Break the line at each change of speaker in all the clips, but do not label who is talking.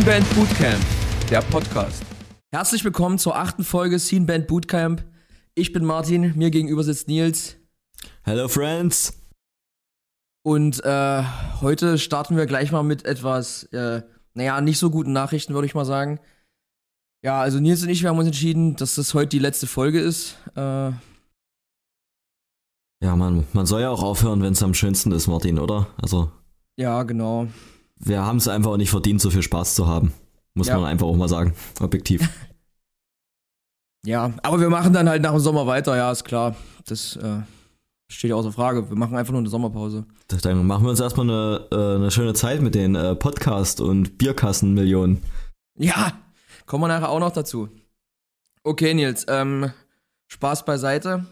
Scene Band Bootcamp, der Podcast. Herzlich willkommen zur achten Folge Scene Band Bootcamp. Ich bin Martin, mir gegenüber sitzt Nils.
Hello Friends.
Und äh, heute starten wir gleich mal mit etwas, äh, naja, nicht so guten Nachrichten, würde ich mal sagen. Ja, also Nils und ich, wir haben uns entschieden, dass das heute die letzte Folge ist. Äh,
ja, man, man soll ja auch aufhören, wenn es am schönsten ist, Martin, oder? Also.
Ja, genau.
Wir haben es einfach auch nicht verdient, so viel Spaß zu haben. Muss ja. man einfach auch mal sagen. Objektiv.
ja, aber wir machen dann halt nach dem Sommer weiter, ja, ist klar. Das äh, steht ja außer Frage. Wir machen einfach nur eine Sommerpause.
Dann machen wir uns erstmal eine, äh, eine schöne Zeit mit den äh, Podcast- und Bierkassenmillionen.
Ja, kommen wir nachher auch noch dazu. Okay, Nils, ähm, Spaß beiseite.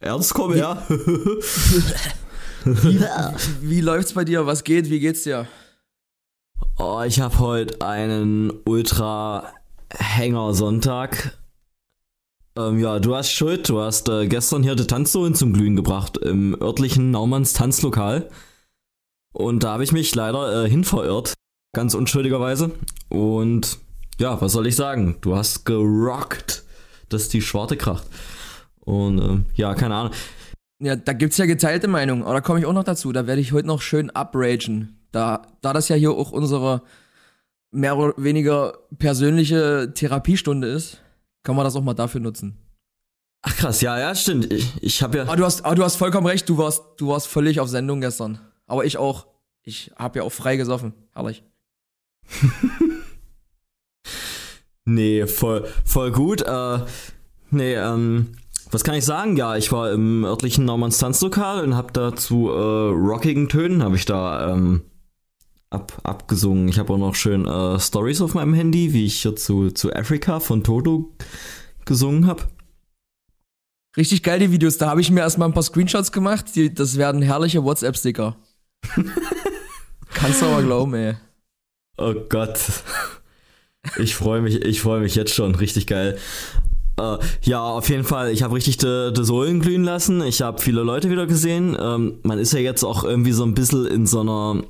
Ernst komm her.
wie, wie läuft's bei dir? Was geht? Wie geht's dir?
Oh, ich habe heute einen Ultra-Hänger-Sonntag. Ähm, ja, du hast Schuld. Du hast äh, gestern hier die Tanzsohlen zum Glühen gebracht im örtlichen Naumanns Tanzlokal. Und da habe ich mich leider äh, hinverirrt. Ganz unschuldigerweise. Und ja, was soll ich sagen? Du hast gerockt, dass die Schwarte kracht. Und ähm, ja, keine Ahnung.
Ja, da gibt's ja geteilte Meinungen, aber da komme ich auch noch dazu. Da werde ich heute noch schön upragen. Da, da das ja hier auch unsere mehr oder weniger persönliche Therapiestunde ist, kann man das auch mal dafür nutzen.
Ach krass, ja, ja, stimmt. Ich, ich habe ja.
Aber du hast, aber du hast vollkommen recht, du warst, du warst völlig auf Sendung gestern. Aber ich auch. Ich habe ja auch frei gesoffen. Herrlich.
nee, voll, voll gut. Äh, nee, ähm, was kann ich sagen? Ja, ich war im örtlichen Normanns Tanzlokal und habe da zu äh, rockigen Tönen habe ich da ähm, ab, abgesungen. Ich habe auch noch schön äh, Stories auf meinem Handy, wie ich hier zu, zu Africa von Toto gesungen habe.
Richtig geil, die Videos. Da habe ich mir erstmal ein paar Screenshots gemacht. Die, das werden herrliche WhatsApp-Sticker. Kannst du aber glauben, ey.
Oh Gott. Ich freue mich, ich freue mich jetzt schon. Richtig geil. Äh, ja, auf jeden Fall. Ich habe richtig de Sohlen glühen lassen. Ich habe viele Leute wieder gesehen. Ähm, man ist ja jetzt auch irgendwie so ein bisschen in so einer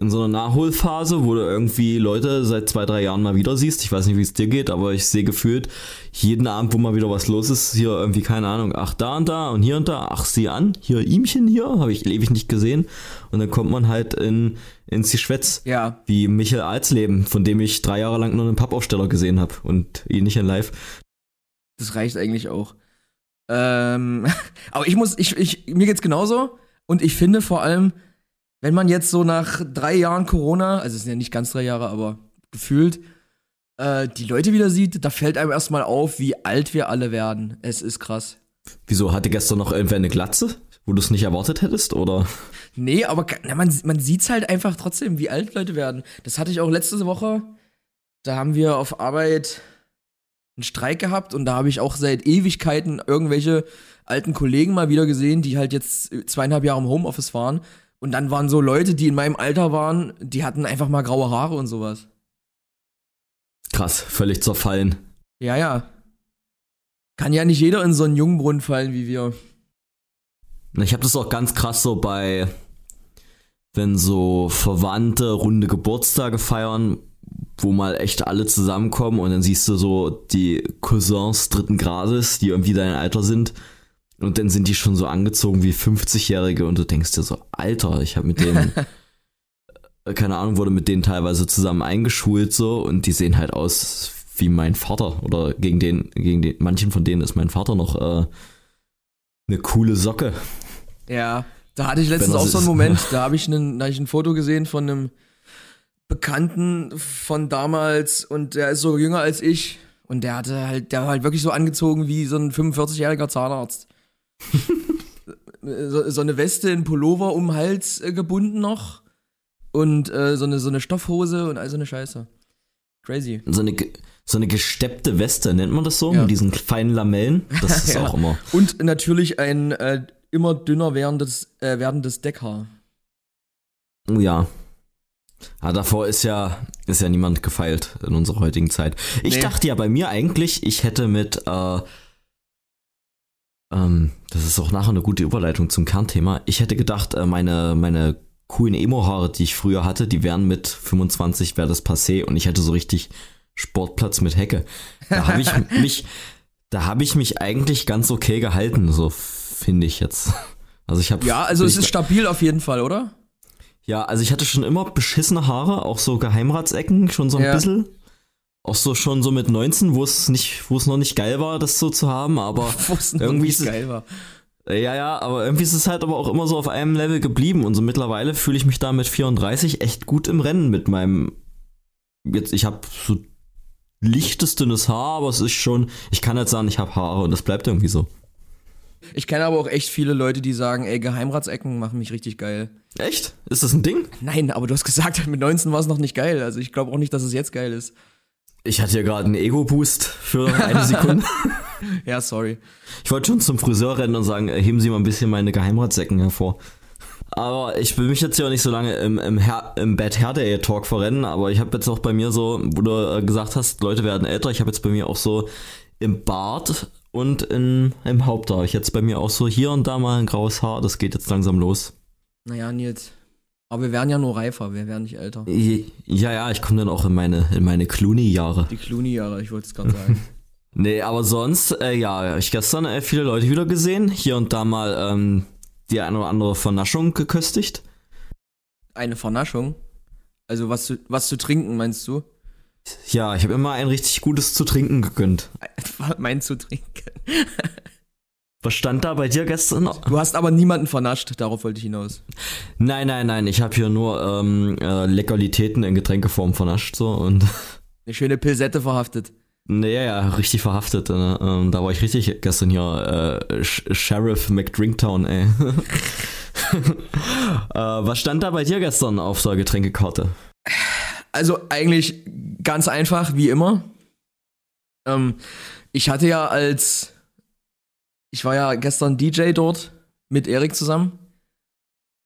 in so einer Nachholphase, wo du irgendwie Leute seit zwei, drei Jahren mal wieder siehst. Ich weiß nicht, wie es dir geht, aber ich sehe gefühlt jeden Abend, wo mal wieder was los ist, hier irgendwie, keine Ahnung, ach da und da und hier und da, ach sieh an, hier ihmchen hier, habe ich ewig nicht gesehen. Und dann kommt man halt in, ins Geschwätz.
Ja.
Wie Michael Alsleben, von dem ich drei Jahre lang nur einen Pappaufsteller gesehen habe und ihn nicht in live.
Das reicht eigentlich auch. Ähm, aber ich muss, ich, ich, mir geht's genauso. Und ich finde vor allem, wenn man jetzt so nach drei Jahren Corona, also es sind ja nicht ganz drei Jahre, aber gefühlt, äh, die Leute wieder sieht, da fällt einem erstmal auf, wie alt wir alle werden. Es ist krass.
Wieso, hatte gestern noch irgendwer eine Glatze, wo du es nicht erwartet hättest, oder?
Nee, aber na, man, man sieht's halt einfach trotzdem, wie alt Leute werden. Das hatte ich auch letzte Woche. Da haben wir auf Arbeit einen Streik gehabt und da habe ich auch seit Ewigkeiten irgendwelche alten Kollegen mal wieder gesehen, die halt jetzt zweieinhalb Jahre im Homeoffice waren. Und dann waren so Leute, die in meinem Alter waren, die hatten einfach mal graue Haare und sowas.
Krass, völlig zerfallen.
Ja, ja. Kann ja nicht jeder in so einen Jungbrunnen fallen wie wir.
Ich habe das auch ganz krass so bei, wenn so Verwandte runde Geburtstage feiern, wo mal echt alle zusammenkommen und dann siehst du so die Cousins dritten Grades, die irgendwie dein Alter sind. Und dann sind die schon so angezogen wie 50-Jährige und du denkst dir so, Alter, ich habe mit denen, äh, keine Ahnung, wurde mit denen teilweise zusammen eingeschult so und die sehen halt aus wie mein Vater oder gegen den, gegen den, manchen von denen ist mein Vater noch äh, eine coole Socke.
Ja, da hatte ich letztens auch so einen Moment, da habe ich, hab ich ein Foto gesehen von einem Bekannten von damals und der ist so jünger als ich und der hatte halt, der war halt wirklich so angezogen wie so ein 45-jähriger Zahnarzt. so, so, eine Weste in Pullover um den Hals äh, gebunden noch und äh, so, eine, so eine Stoffhose und all so eine Scheiße. Crazy.
So eine, so eine gesteppte Weste, nennt man das so? Ja. Mit diesen feinen Lamellen? Das ist ja. auch immer.
Und natürlich ein äh, immer dünner werdendes, äh, werdendes Deckhaar.
Oh ja, Ah, davor ist ja, ist ja niemand gefeilt in unserer heutigen Zeit. Ich nee. dachte ja bei mir eigentlich, ich hätte mit, äh, ähm, das ist auch nachher eine gute Überleitung zum Kernthema. Ich hätte gedacht, äh, meine, meine coolen Emo-Haare, die ich früher hatte, die wären mit 25 wäre das passé und ich hätte so richtig Sportplatz mit Hecke. Da habe ich mich, da habe ich mich eigentlich ganz okay gehalten, so finde ich jetzt. Also ich habe
Ja, also es ist stabil auf jeden Fall, oder?
Ja, also ich hatte schon immer beschissene Haare, auch so Geheimratsecken, schon so ein
Ja.
bisschen. Auch so schon so mit 19, wo es nicht, wo es noch nicht geil war, das so zu haben, aber irgendwie ist es-
geil war.
ja, ja, aber irgendwie ist es halt aber auch immer so auf einem Level geblieben und so mittlerweile fühle ich mich da mit 34 echt gut im Rennen mit meinem jetzt ich habe so lichtes dünnes Haar, aber es ist schon, ich kann jetzt sagen, ich habe Haare und das bleibt irgendwie so.
Ich kenne aber auch echt viele Leute, die sagen, ey, Geheimratsecken machen mich richtig geil.
Echt? Ist das ein Ding?
Nein, aber du hast gesagt, mit 19 war es noch nicht geil. Also ich glaube auch nicht, dass es jetzt geil ist.
Ich hatte ja gerade einen Ego-Boost für eine Sekunde.
Ja, sorry.
Ich wollte schon zum Friseur rennen und sagen, äh, heben Sie mal ein bisschen meine Geheimratsecken hervor. Aber ich will mich jetzt ja auch nicht so lange im, im, Her im Bad Hair Day Talk verrennen, aber ich habe jetzt auch bei mir so, wo du äh, gesagt hast, Leute werden älter, ich habe jetzt bei mir auch so im Bart und in, im Haupthaar, ich jetzt bei mir auch so hier und da mal ein graues Haar, das geht jetzt langsam los.
Naja, Nils. Aber wir werden ja nur reifer, wir werden nicht älter.
Ja, ja, ich komme dann auch in meine, in meine Clooney-Jahre.
Die Clooney-Jahre, ich wollte es gerade sagen.
Nee, aber sonst, äh, ja, ich gestern äh, viele Leute wieder gesehen, hier und da mal ähm, die eine oder andere Vernaschung geköstigt.
Eine Vernaschung. Also was zu, was zu trinken, meinst du?
Ja, ich habe immer ein richtig gutes zu trinken gegönnt.
Mein zu trinken.
Was stand da bei dir gestern?
Du hast aber niemanden vernascht, darauf wollte ich hinaus.
Nein, nein, nein, ich habe hier nur ähm, äh, Legalitäten in Getränkeform vernascht so und
Eine schöne Pilsette verhaftet.
nee, ja, ja, richtig verhaftet. Ne? Ähm, da war ich richtig gestern hier äh, Sh Sheriff McDrinktown, ey. äh, was stand da bei dir gestern auf der Getränkekarte?
Also eigentlich ganz einfach, wie immer. Ähm, ich hatte ja als. Ich war ja gestern DJ dort mit Erik zusammen.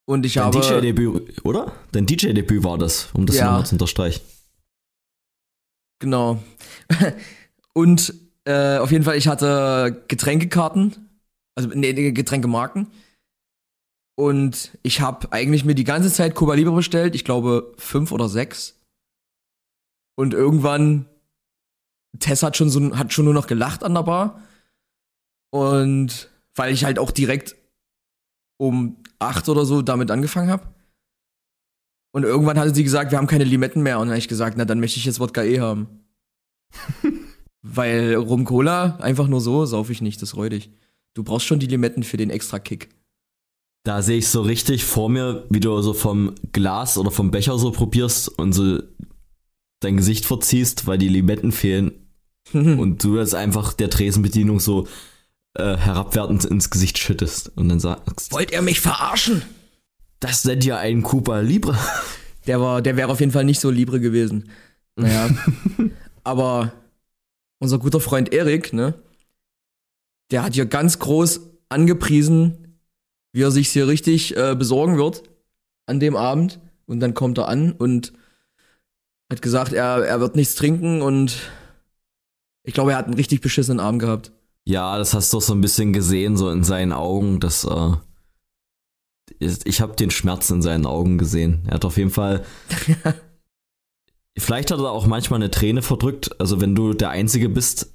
Und ich
Dein
habe.
DJ-Debüt, oder? Dein DJ-Debüt war das, um das
Ja.
nochmal zu unterstreichen.
Genau. Und äh, auf jeden Fall, ich hatte Getränkekarten. Also, nee, Getränkemarken. Und ich habe eigentlich mir die ganze Zeit Cuba Libre bestellt. Ich glaube, fünf oder sechs. Und irgendwann, Tess hat schon, so, hat schon nur noch gelacht an der Bar. Und weil ich halt auch direkt um acht oder so damit angefangen habe. Und irgendwann hatte sie gesagt, wir haben keine Limetten mehr. Und dann habe ich gesagt, na, dann möchte ich jetzt Wodka E haben. Weil Rum Cola, einfach nur so, sauf ich nicht, das ist räudig. Du brauchst schon die Limetten für den extra Kick.
Da sehe ich so richtig vor mir, wie du so vom Glas oder vom Becher so probierst und so dein Gesicht verziehst, weil die Limetten fehlen und du das einfach der Tresenbedienung so äh, herabwertend ins Gesicht schüttest und dann sagst,
Wollt ihr mich verarschen?
das sind ja ein Cuba Libre.
Der war, der wäre auf jeden Fall nicht so libre gewesen. Naja. aber unser guter Freund Erik, ne? Der hat hier ganz groß angepriesen, wie er sich hier richtig äh, besorgen wird an dem Abend. Und dann kommt er an und hat gesagt, er, er wird nichts trinken und ich glaube, er hat einen richtig beschissenen Abend gehabt.
Ja, das hast du so ein bisschen gesehen, so in seinen Augen, dass äh, ich habe den Schmerz in seinen Augen gesehen. Er hat auf jeden Fall Vielleicht hat er auch manchmal eine Träne verdrückt. Also wenn du der Einzige bist,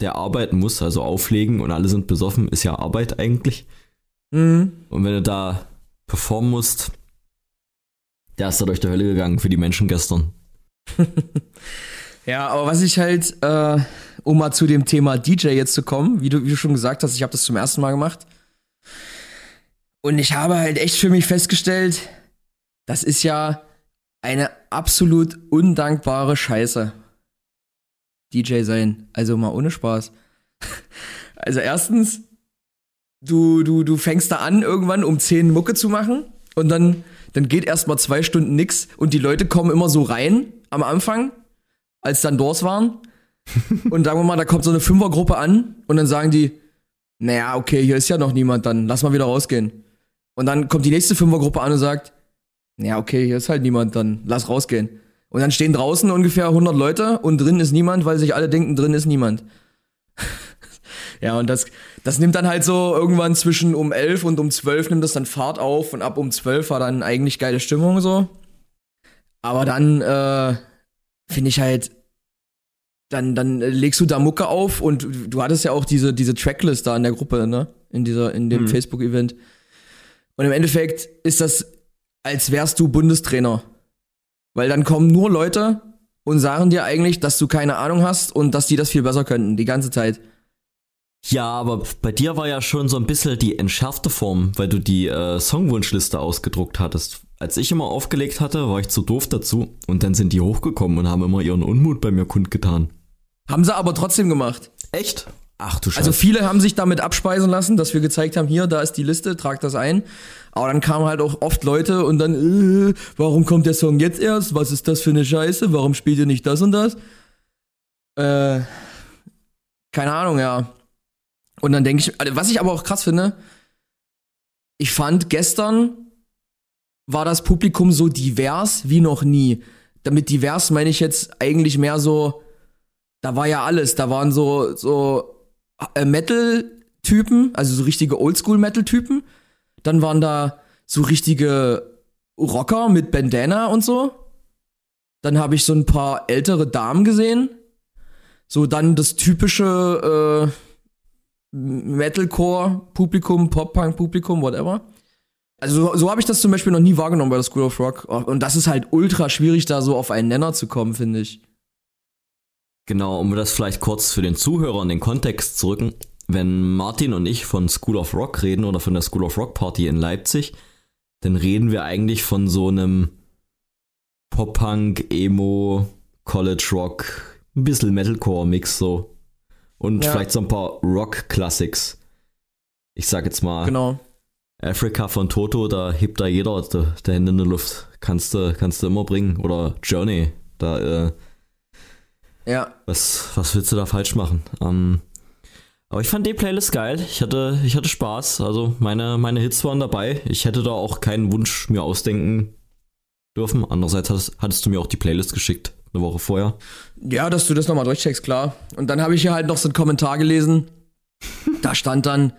der arbeiten muss, also auflegen und alle sind besoffen, ist ja Arbeit eigentlich.
Mhm.
Und wenn du da performen musst, der ist da durch die Hölle gegangen für die Menschen gestern.
Ja, aber was ich halt, äh, um mal zu dem Thema DJ jetzt zu kommen, wie du, wie du schon gesagt hast, ich habe das zum ersten Mal gemacht. Und ich habe halt echt für mich festgestellt, das ist ja eine absolut undankbare Scheiße. DJ sein. Also mal ohne Spaß. Also erstens, du, du, du fängst da an, irgendwann um 10 Mucke zu machen und dann, dann geht erst mal zwei Stunden nix und die Leute kommen immer so rein am Anfang, als dann Doors waren. und sagen wir mal, da kommt so eine Fünfergruppe an und dann sagen die, naja, okay, hier ist ja noch niemand, dann lass mal wieder rausgehen. Und dann kommt die nächste Fünfergruppe an und sagt, naja, okay, hier ist halt niemand, dann lass rausgehen. Und dann stehen draußen ungefähr 100 Leute und drin ist niemand, weil sich alle denken, drin ist niemand. Ja, und das, das nimmt dann halt so irgendwann zwischen um 11 und um 12 nimmt das dann Fahrt auf und ab um 12 war dann eigentlich geile Stimmung so. Aber dann äh, finde ich halt, dann, dann legst du da Mucke auf und du hattest ja auch diese, diese Tracklist da in der Gruppe, ne? In dieser, in dem
Mhm.
Facebook-Event. Und im Endeffekt ist das, als wärst du Bundestrainer. Weil dann kommen nur Leute und sagen dir eigentlich, dass du keine Ahnung hast und dass die das viel besser könnten, die ganze Zeit.
Ja, aber bei dir war ja schon so ein bisschen die entschärfte Form, weil du die äh, Songwunschliste ausgedruckt hattest. Als ich immer aufgelegt hatte, war ich zu doof dazu und dann sind die hochgekommen und haben immer ihren Unmut bei mir kundgetan.
Haben sie aber trotzdem gemacht.
Echt? Ach du Scheiße.
Also viele haben sich damit abspeisen lassen, dass wir gezeigt haben, hier, da ist die Liste, trag das ein. Aber dann kamen halt auch oft Leute und dann, äh, warum kommt der Song jetzt erst? Was ist das für eine Scheiße? Warum spielt ihr nicht das und das? Äh, keine Ahnung, ja. Und dann denke ich, also, was ich aber auch krass finde, ich fand gestern war das Publikum so divers wie noch nie. Damit divers meine ich jetzt eigentlich mehr so, da war ja alles. Da waren so, so äh, Metal-Typen, also so richtige Oldschool-Metal-Typen. Dann waren da so richtige Rocker mit Bandana und so. Dann habe ich so ein paar ältere Damen gesehen. So dann das typische äh, Metalcore-Publikum, Pop-Punk-Publikum, whatever. Also so, so habe ich das zum Beispiel noch nie wahrgenommen bei der School of Rock. Und das ist halt ultra schwierig, da so auf einen Nenner zu kommen, finde ich.
Genau, um das vielleicht kurz für den Zuhörer in den Kontext zu rücken. Wenn Martin und ich von School of Rock reden oder von der School of Rock Party in Leipzig, dann reden wir eigentlich von so einem Pop-Punk, Emo, College Rock, ein bisschen Metalcore-Mix so. Und
Ja.
vielleicht so ein paar Rock-Classics. Ich sag jetzt mal,
Genau.
Africa von Toto, da hebt da jeder der, der Hände in der Luft. Kannst du, kannst du immer bringen. Oder Journey, da, äh,
Ja.
was, was willst du da falsch machen? Ähm, aber ich fand die Playlist geil. Ich hatte, ich hatte Spaß. Also meine, meine Hits waren dabei. Ich hätte da auch keinen Wunsch mir ausdenken dürfen. Andererseits hattest, hattest du mir auch die Playlist geschickt, eine Woche vorher.
Ja, dass du das nochmal durchcheckst, klar. Und dann habe ich hier halt noch so einen Kommentar gelesen. Da stand dann,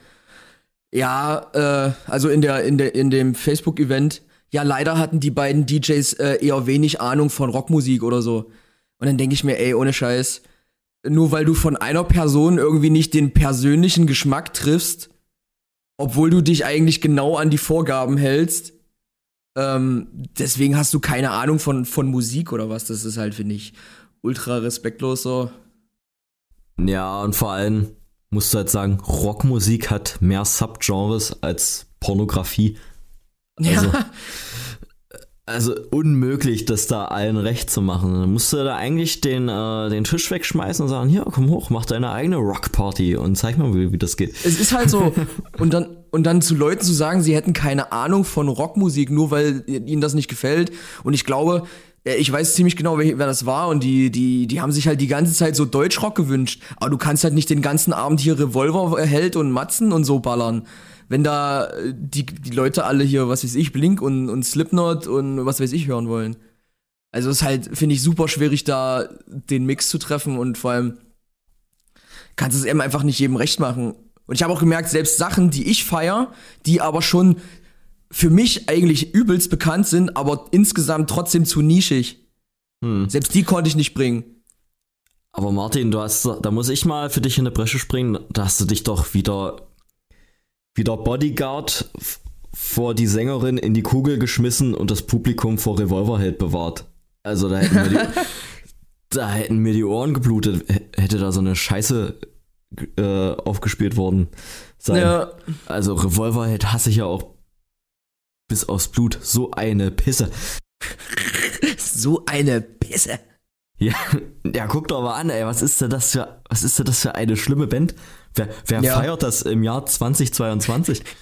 ja, äh, also in der, in der, in dem Facebook-Event, ja, leider hatten die beiden DJs äh, eher wenig Ahnung von Rockmusik oder so. Und dann denke ich mir, ey, ohne Scheiß, nur weil du von einer Person irgendwie nicht den persönlichen Geschmack triffst, obwohl du dich eigentlich genau an die Vorgaben hältst, ähm, deswegen hast du keine Ahnung von, von Musik oder was. Das ist halt, finde ich, ultra respektlos so.
Ja, und vor allem musst du halt sagen, Rockmusik hat mehr Subgenres als Pornografie. Also,
ja.
Also unmöglich, das da allen recht zu machen. Dann musst du da eigentlich den, äh, den Tisch wegschmeißen und sagen, hier, komm hoch, mach deine eigene Rockparty und zeig mal, wie, wie das geht.
Es ist halt so. Und dann, und dann zu Leuten zu sagen, sie hätten keine Ahnung von Rockmusik, nur weil ihnen das nicht gefällt. Und ich glaube, ich weiß ziemlich genau, wer, wer das war. Und die, die, die haben sich halt die ganze Zeit so Deutschrock gewünscht. Aber du kannst halt nicht den ganzen Abend hier Revolver hält und Matzen und so ballern. Wenn da äh, die, die Leute alle hier, was weiß ich, Blink und, und Slipknot und was weiß ich hören wollen. Also ist halt, finde ich, super schwierig, da den Mix zu treffen und vor allem kannst es eben einfach nicht jedem recht machen. Und ich habe auch gemerkt, selbst Sachen, die ich feier, die aber schon für mich eigentlich übelst bekannt sind, aber insgesamt trotzdem zu nischig.
Hm.
Selbst die konnte ich nicht bringen.
Aber Martin, du hast, da muss ich mal für dich in eine Bresche springen. Da hast du dich doch wieder, wieder Bodyguard vor die Sängerin in die Kugel geschmissen und das Publikum vor Revolverheld bewahrt. Also da hätten mir die, da hätten mir die Ohren geblutet, hätte da so eine Scheiße äh, aufgespielt worden sein.
Ja,
Also Revolverheld hasse ich ja auch bis aufs Blut. So eine Pisse.
so eine Pisse.
Ja, ja, guck doch mal an, ey, was ist denn das für, was ist denn das für eine schlimme Band? Wer, wer
Ja.
feiert das im Jahr 2022?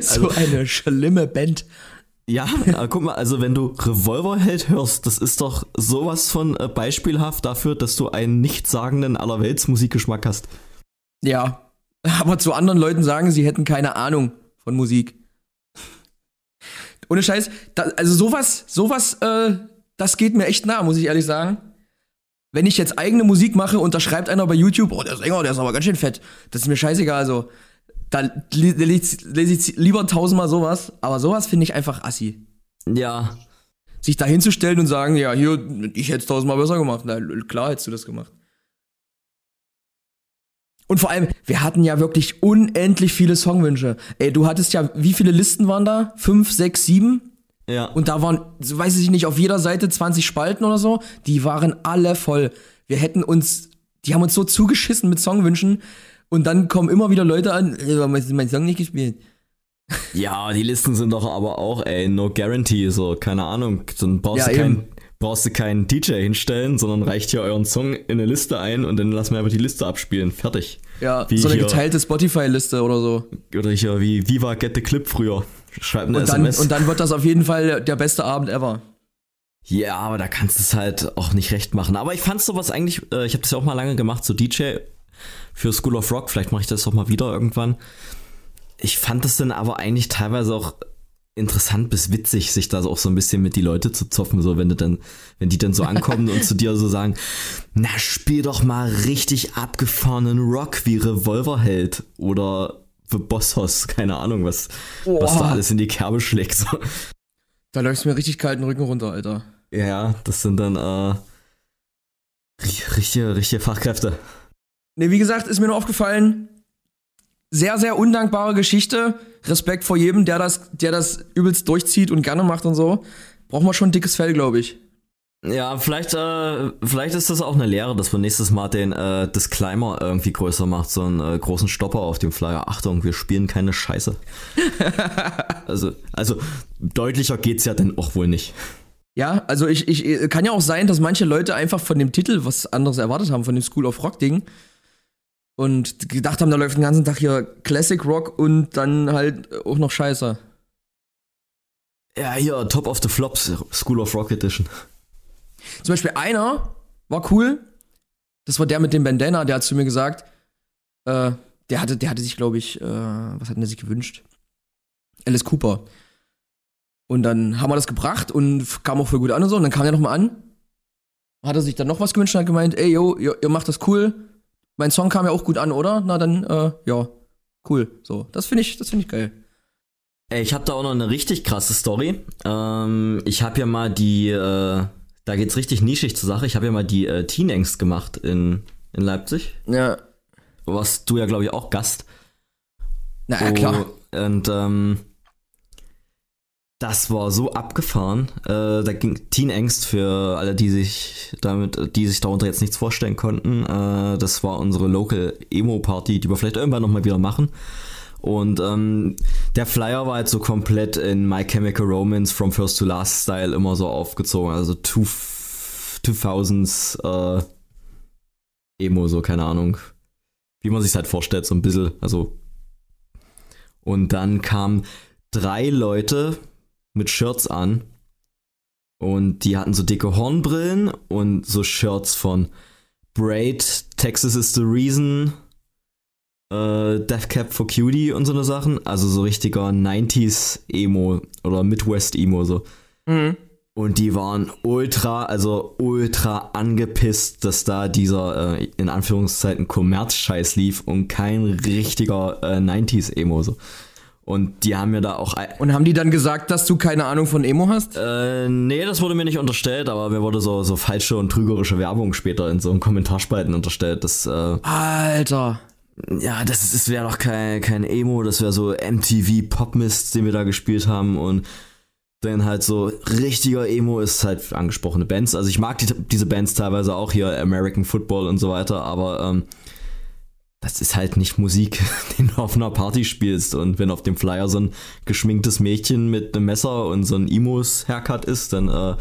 So eine schlimme Band.
Ja, guck mal, also wenn du Revolverheld hörst, das ist doch sowas von äh, beispielhaft dafür, dass du einen nichtssagenden Allerweltsmusikgeschmack hast.
Ja. Aber zu anderen Leuten sagen, sie hätten keine Ahnung von Musik. Ohne Scheiß, da, also sowas, sowas, äh, das geht mir echt nah, muss ich ehrlich sagen. Wenn ich jetzt eigene Musik mache und da schreibt einer bei YouTube, oh, der Sänger, der ist aber ganz schön fett. Das ist mir scheißegal, also. Da lese ich lieber tausendmal sowas, aber sowas finde ich einfach assi.
Ja.
Sich da hinzustellen und sagen, ja, hier, ich hätte es tausendmal besser gemacht. Na, klar hättest du das gemacht. Und vor allem, wir hatten ja wirklich unendlich viele Songwünsche. Ey, du hattest ja, wie viele Listen waren da? Fünf, sechs, sieben?
Ja.
Und da waren, weiß ich nicht, auf jeder Seite 20 Spalten oder so. Die waren alle voll. Wir hätten uns, die haben uns so zugeschissen mit Songwünschen. Und dann kommen immer wieder Leute an, mein Song nicht gespielt.
Ja, die Listen sind doch aber auch, ey, no guarantee, so, keine Ahnung. Dann brauchst ja, du kein, brauchst du keinen DJ hinstellen, sondern reicht hier euren Song in eine Liste ein und dann lassen wir einfach die Liste abspielen. Fertig.
Ja, wie so eine hier, geteilte Spotify-Liste oder so.
Oder hier wie Viva Get the Clip früher. Schreib eine
und dann, SMS. Und dann wird das auf jeden Fall der beste Abend ever.
Ja, aber da kannst du es halt auch nicht recht machen. Aber ich fand sowas eigentlich, äh, ich habe das ja auch mal lange gemacht, so DJ für School of Rock. Vielleicht mache ich das auch mal wieder irgendwann. Ich fand das dann aber eigentlich teilweise auch interessant bis witzig, sich da auch so ein bisschen mit die Leute zu zoffen, so wenn du dann, wenn die dann so ankommen und zu dir so sagen, na spiel doch mal richtig abgefahrenen Rock wie Revolverheld oder The Boss Hoss, keine Ahnung, was, was da alles in die Kerbe schlägt. So.
Da läufst mir richtig kalten Rücken runter, Alter.
Ja, das sind dann äh, richtige, richtige Fachkräfte.
Ne, wie gesagt, ist mir nur aufgefallen, sehr, sehr undankbare Geschichte. Respekt vor jedem, der das, der das übelst durchzieht und gerne macht und so. Braucht man schon ein dickes Fell, glaube ich.
Ja, vielleicht, äh, vielleicht ist das auch eine Lehre, dass man nächstes Mal den äh, Disclaimer irgendwie größer macht, so einen äh, großen Stopper auf dem Flyer. Achtung, wir spielen keine Scheiße. also, also deutlicher geht's ja dann auch wohl nicht.
Ja, also ich, ich kann ja auch sein, dass manche Leute einfach von dem Titel was anderes erwartet haben, von dem School of Rock Ding und gedacht haben, da läuft den ganzen Tag hier Classic Rock und dann halt auch noch Scheiße.
Ja, hier, Top of the Flops, School of Rock Edition.
Zum Beispiel einer war cool. Das war der mit dem Bandana, der hat zu mir gesagt, äh, der hatte, der hatte sich, glaube ich, äh, was hat er sich gewünscht? Alice Cooper. Und dann haben wir das gebracht und kam auch voll gut an und so. Und dann kam er nochmal an. Hat er sich dann noch was gewünscht und hat gemeint, ey, yo, ihr, ihr macht das cool mein Song kam ja auch gut an, oder? Na dann, äh, ja, cool. So, das finde ich, das finde ich geil.
Ey, ich habe da auch noch eine richtig krasse Story. Ähm, ich habe ja mal die, äh, da geht's richtig nischig zur Sache. Ich habe ja mal die äh, Teen Angst gemacht in, in Leipzig.
Ja.
Was du ja, glaube ich, auch Gast.
Na ja, klar.
Und ähm, das war so abgefahren. Äh, da ging Teen Angst für alle, die sich damit, die sich darunter jetzt nichts vorstellen konnten. Äh, das war unsere Local Emo Party, die wir vielleicht irgendwann nochmal wieder machen. Und ähm, der Flyer war halt so komplett in My Chemical Romance From First to Last Style immer so aufgezogen. Also two, 2000s äh, Emo, so keine Ahnung. Wie man sich halt vorstellt, so ein bisschen. Also. Und dann kamen drei Leute mit Shirts an. Und die hatten so dicke Hornbrillen und so Shirts von Braid, Texas is the Reason, äh, Death Cap for Cutie und so eine Sachen. Also so richtiger 90s Emo oder Midwest Emo so. Mhm. Und die waren ultra, also ultra angepisst, dass da dieser äh, in Anführungszeiten Kommerzscheiß lief und kein richtiger äh, 90s Emo so. Und die haben mir da auch.
Und haben die dann gesagt, dass du keine Ahnung von Emo hast?
Äh, nee, das wurde mir nicht unterstellt, aber mir wurde so, so falsche und trügerische Werbung später in so einem Kommentarspalten unterstellt. Das, äh,
Alter.
Ja, das, das wäre doch kein, kein Emo, das wäre so MTV Popmist, den wir da gespielt haben und dann halt so richtiger Emo ist halt angesprochene Bands. Also ich mag die, diese Bands teilweise auch hier, American Football und so weiter, aber ähm, das ist halt nicht Musik, den du auf einer Party spielst. Und wenn auf dem Flyer so ein geschminktes Mädchen mit einem Messer und so ein Imos-Haircut ist, dann äh,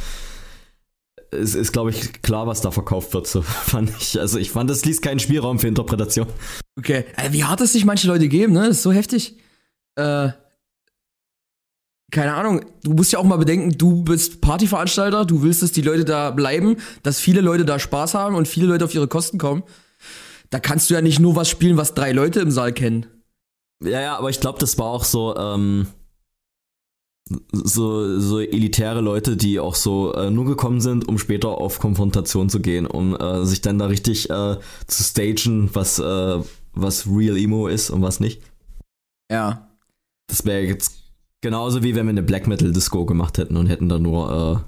ist, ist glaube ich, klar, was da verkauft wird. So fand ich. Also ich fand, das ließ keinen Spielraum für Interpretation.
Okay. Äh, wie hart es sich manche Leute geben, ne? Das ist so heftig. Äh, keine Ahnung, du musst ja auch mal bedenken, du bist Partyveranstalter, du willst, dass die Leute da bleiben, dass viele Leute da Spaß haben und viele Leute auf ihre Kosten kommen da kannst du ja nicht nur was spielen, was drei Leute im Saal kennen.
Ja, ja, aber ich glaube, das war auch so, ähm, so, so elitäre Leute, die auch so äh, nur gekommen sind, um später auf Konfrontation zu gehen, um äh, sich dann da richtig äh, zu stagen, was, äh, was Real Emo ist und was nicht.
Ja.
Das wäre jetzt genauso wie wenn wir eine Black Metal Disco gemacht hätten und hätten da nur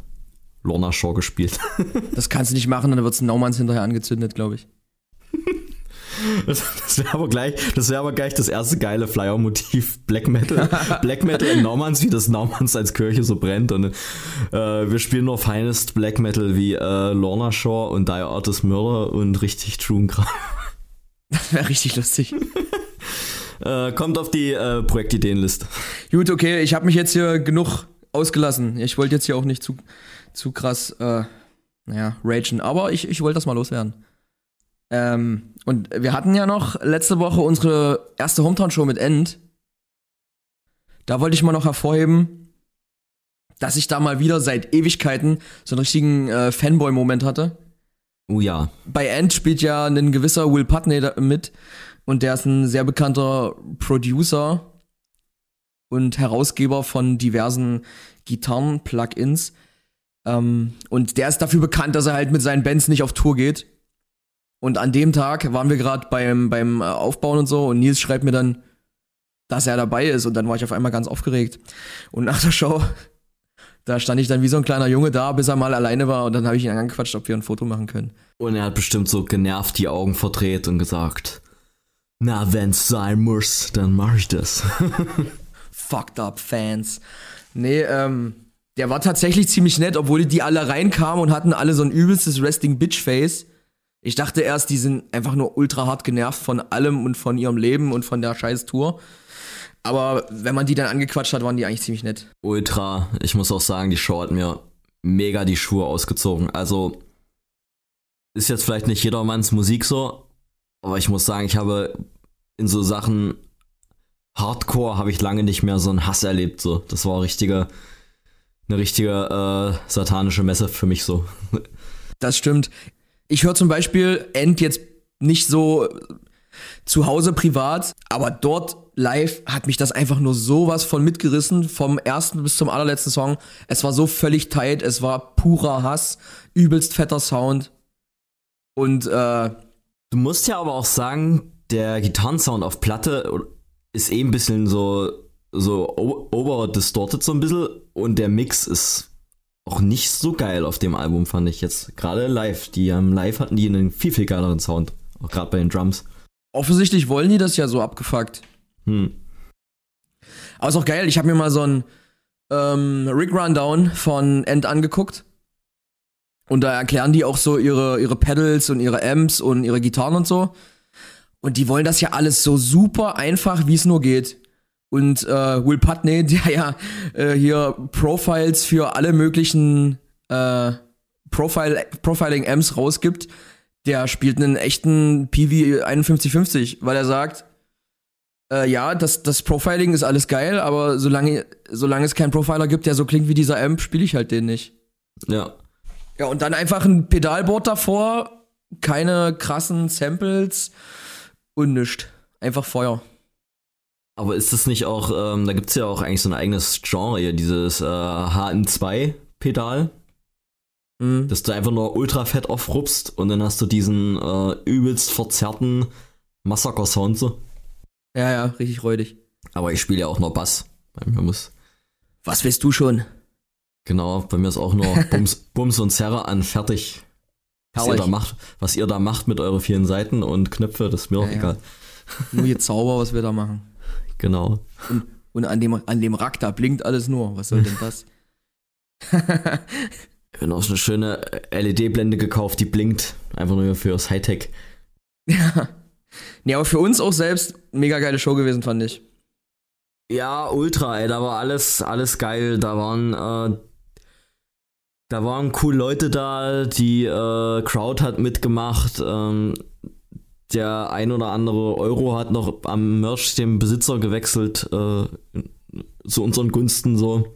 äh, Lorna Shaw gespielt.
das kannst du nicht machen, dann wird's Naumanns hinterher angezündet, glaube ich.
Das, wäre aber gleich, das wäre aber gleich das erste geile Flyer-Motiv Black Metal. Black Metal in Normands, wie das Normands als Kirche so brennt. Und äh, wir spielen nur feinest Black Metal wie äh, Lorna Shore und Dire Artist Murder und richtig True Kram.
Das wäre richtig lustig.
äh, kommt auf die äh, Projektideenliste.
Gut, okay, ich habe mich jetzt hier genug ausgelassen. Ich wollte jetzt hier auch nicht zu, zu krass, äh, naja, ragen, aber ich, ich wollte das mal loswerden. Ähm, und wir hatten ja noch letzte Woche unsere erste Hometown-Show mit End. Da wollte ich mal noch hervorheben, dass ich da mal wieder seit Ewigkeiten so einen richtigen äh, Fanboy-Moment hatte.
Oh ja.
Bei End spielt ja ein gewisser Will Putney mit und der ist ein sehr bekannter Producer und Herausgeber von diversen Gitarren-Plugins. Ähm, und der ist dafür bekannt, dass er halt mit seinen Bands nicht auf Tour geht und an dem Tag waren wir gerade beim, beim äh, Aufbauen und so und Nils schreibt mir dann, dass er dabei ist und dann war ich auf einmal ganz aufgeregt. Und nach der Show, da stand ich dann wie so ein kleiner Junge da, bis er mal alleine war und dann habe ich ihn angequatscht, ob wir ein Foto machen können.
Und er hat bestimmt so genervt die Augen verdreht und gesagt, na, wenn's sein muss, dann mach ich das.
Fucked up Fans. Nee, ähm, der war tatsächlich ziemlich nett, obwohl die alle reinkamen und hatten alle so ein übelstes Resting Bitch Face. Ich dachte erst, die sind einfach nur ultra hart genervt von allem und von ihrem Leben und von der scheiß Tour. Aber wenn man die dann angequatscht hat, waren die eigentlich ziemlich nett.
Ultra. Ich muss auch sagen, die Show hat mir mega die Schuhe ausgezogen. Also ist jetzt vielleicht nicht jedermanns Musik so, aber ich muss sagen, ich habe in so Sachen Hardcore habe ich lange nicht mehr so einen Hass erlebt. So, das war richtige, eine richtige äh, satanische Messe für mich so.
Das stimmt. Ich höre zum Beispiel End jetzt nicht so zu Hause privat, aber dort live hat mich das einfach nur sowas von mitgerissen, vom ersten bis zum allerletzten Song. Es war so völlig tight, es war purer Hass, übelst fetter Sound. Und äh,
Du musst ja aber auch sagen, der Gitarrensound auf Platte ist eh ein bisschen so, so overdistorted so ein bisschen und der Mix ist auch nicht so geil auf dem Album, fand ich jetzt. Gerade live. Die ähm, live hatten die einen viel, viel geileren Sound. Auch gerade bei den Drums.
Offensichtlich wollen die das ja so abgefuckt. Hm. Aber ist auch geil, ich habe mir mal so ein ähm, Rig Rundown von End angeguckt. Und da erklären die auch so ihre, ihre Pedals und ihre Amps und ihre Gitarren und so. Und die wollen das ja alles so super einfach, wie es nur geht und äh, Will Putney, der ja äh, hier Profiles für alle möglichen äh, Profile, Profiling-Amps rausgibt, der spielt einen echten PV 5150, weil er sagt, äh, ja, das, das Profiling ist alles geil, aber solange, solange es keinen Profiler gibt, der so klingt wie dieser Amp, spiele ich halt den nicht.
Ja.
Ja, und dann einfach ein Pedalboard davor, keine krassen Samples und nichts. Einfach Feuer.
Aber ist das nicht auch, ähm, da gibt es ja auch eigentlich so ein eigenes Genre hier, dieses äh, HM2-Pedal. Mhm. Dass du einfach nur ultra fett aufrupst und dann hast du diesen äh, übelst verzerrten Massaker-Sound so.
Ja, ja, richtig räudig.
Aber ich spiele ja auch nur Bass. Bei mir muss.
Was willst du schon?
Genau, bei mir ist auch nur Bums, Bums und Zerre an fertig. Was ihr, da macht, was ihr da macht mit euren vielen Seiten und Knöpfe, das ist mir ja, auch egal.
Ja. Nur hier Zauber, was wir da machen.
Genau.
Und, und an, dem, an dem Rack, da blinkt alles nur. Was soll denn das?
ich habe auch eine schöne LED-Blende gekauft, die blinkt. Einfach nur fürs Hightech.
Ja. Nee, aber für uns auch selbst mega geile Show gewesen, fand ich.
Ja, ultra, ey. Da war alles, alles geil. Da waren, äh, da waren cool Leute da. Die äh, Crowd hat mitgemacht. Ähm, der ein oder andere Euro hat noch am Merch dem Besitzer gewechselt, äh, zu unseren Gunsten so.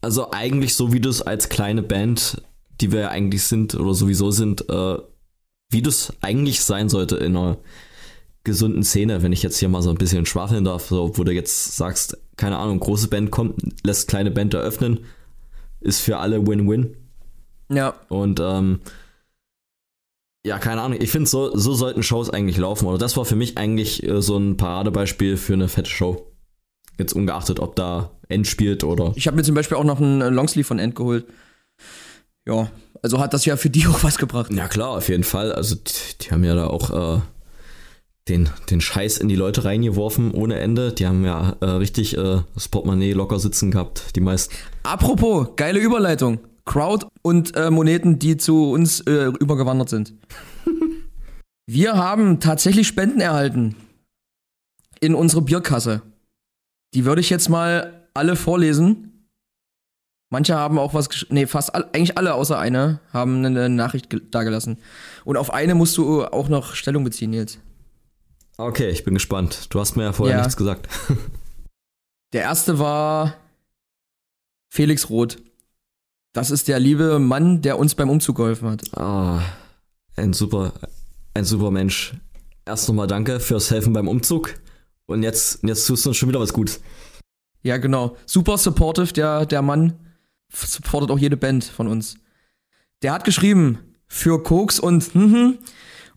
Also eigentlich so, wie du es als kleine Band, die wir ja eigentlich sind oder sowieso sind, äh, wie du es eigentlich sein sollte in einer gesunden Szene, wenn ich jetzt hier mal so ein bisschen schwafeln darf, so, wo du jetzt sagst, keine Ahnung, große Band kommt, lässt kleine Band eröffnen, ist für alle Win-Win.
Ja.
Und ähm, ja, keine Ahnung, ich finde, so, so sollten Shows eigentlich laufen. Oder das war für mich eigentlich äh, so ein Paradebeispiel für eine fette Show. Jetzt ungeachtet, ob da End spielt oder.
Ich habe mir zum Beispiel auch noch einen Longsleeve von End geholt. Ja, also hat das ja für die auch was gebracht.
Ja, klar, auf jeden Fall. Also, die, die haben ja da auch äh, den, den Scheiß in die Leute reingeworfen ohne Ende. Die haben ja äh, richtig äh, das Portemonnaie locker sitzen gehabt, die meisten.
Apropos, geile Überleitung. Crowd und äh, Moneten, die zu uns äh, übergewandert sind. Wir haben tatsächlich Spenden erhalten in unsere Bierkasse. Die würde ich jetzt mal alle vorlesen. Manche haben auch was, nee, fast all, eigentlich alle außer eine haben eine Nachricht dagelassen. Und auf eine musst du auch noch Stellung beziehen, Nils.
Okay, ich bin gespannt. Du hast mir ja vorher ja. nichts gesagt.
Der erste war Felix Roth. Das ist der liebe Mann, der uns beim Umzug geholfen hat.
Ah, ein super, ein super Mensch. Erst nochmal danke fürs Helfen beim Umzug. Und jetzt, jetzt tust du uns schon wieder was Gutes.
Ja, genau. Super supportive, der, der Mann. Supportet auch jede Band von uns. Der hat geschrieben, für Koks und mhm,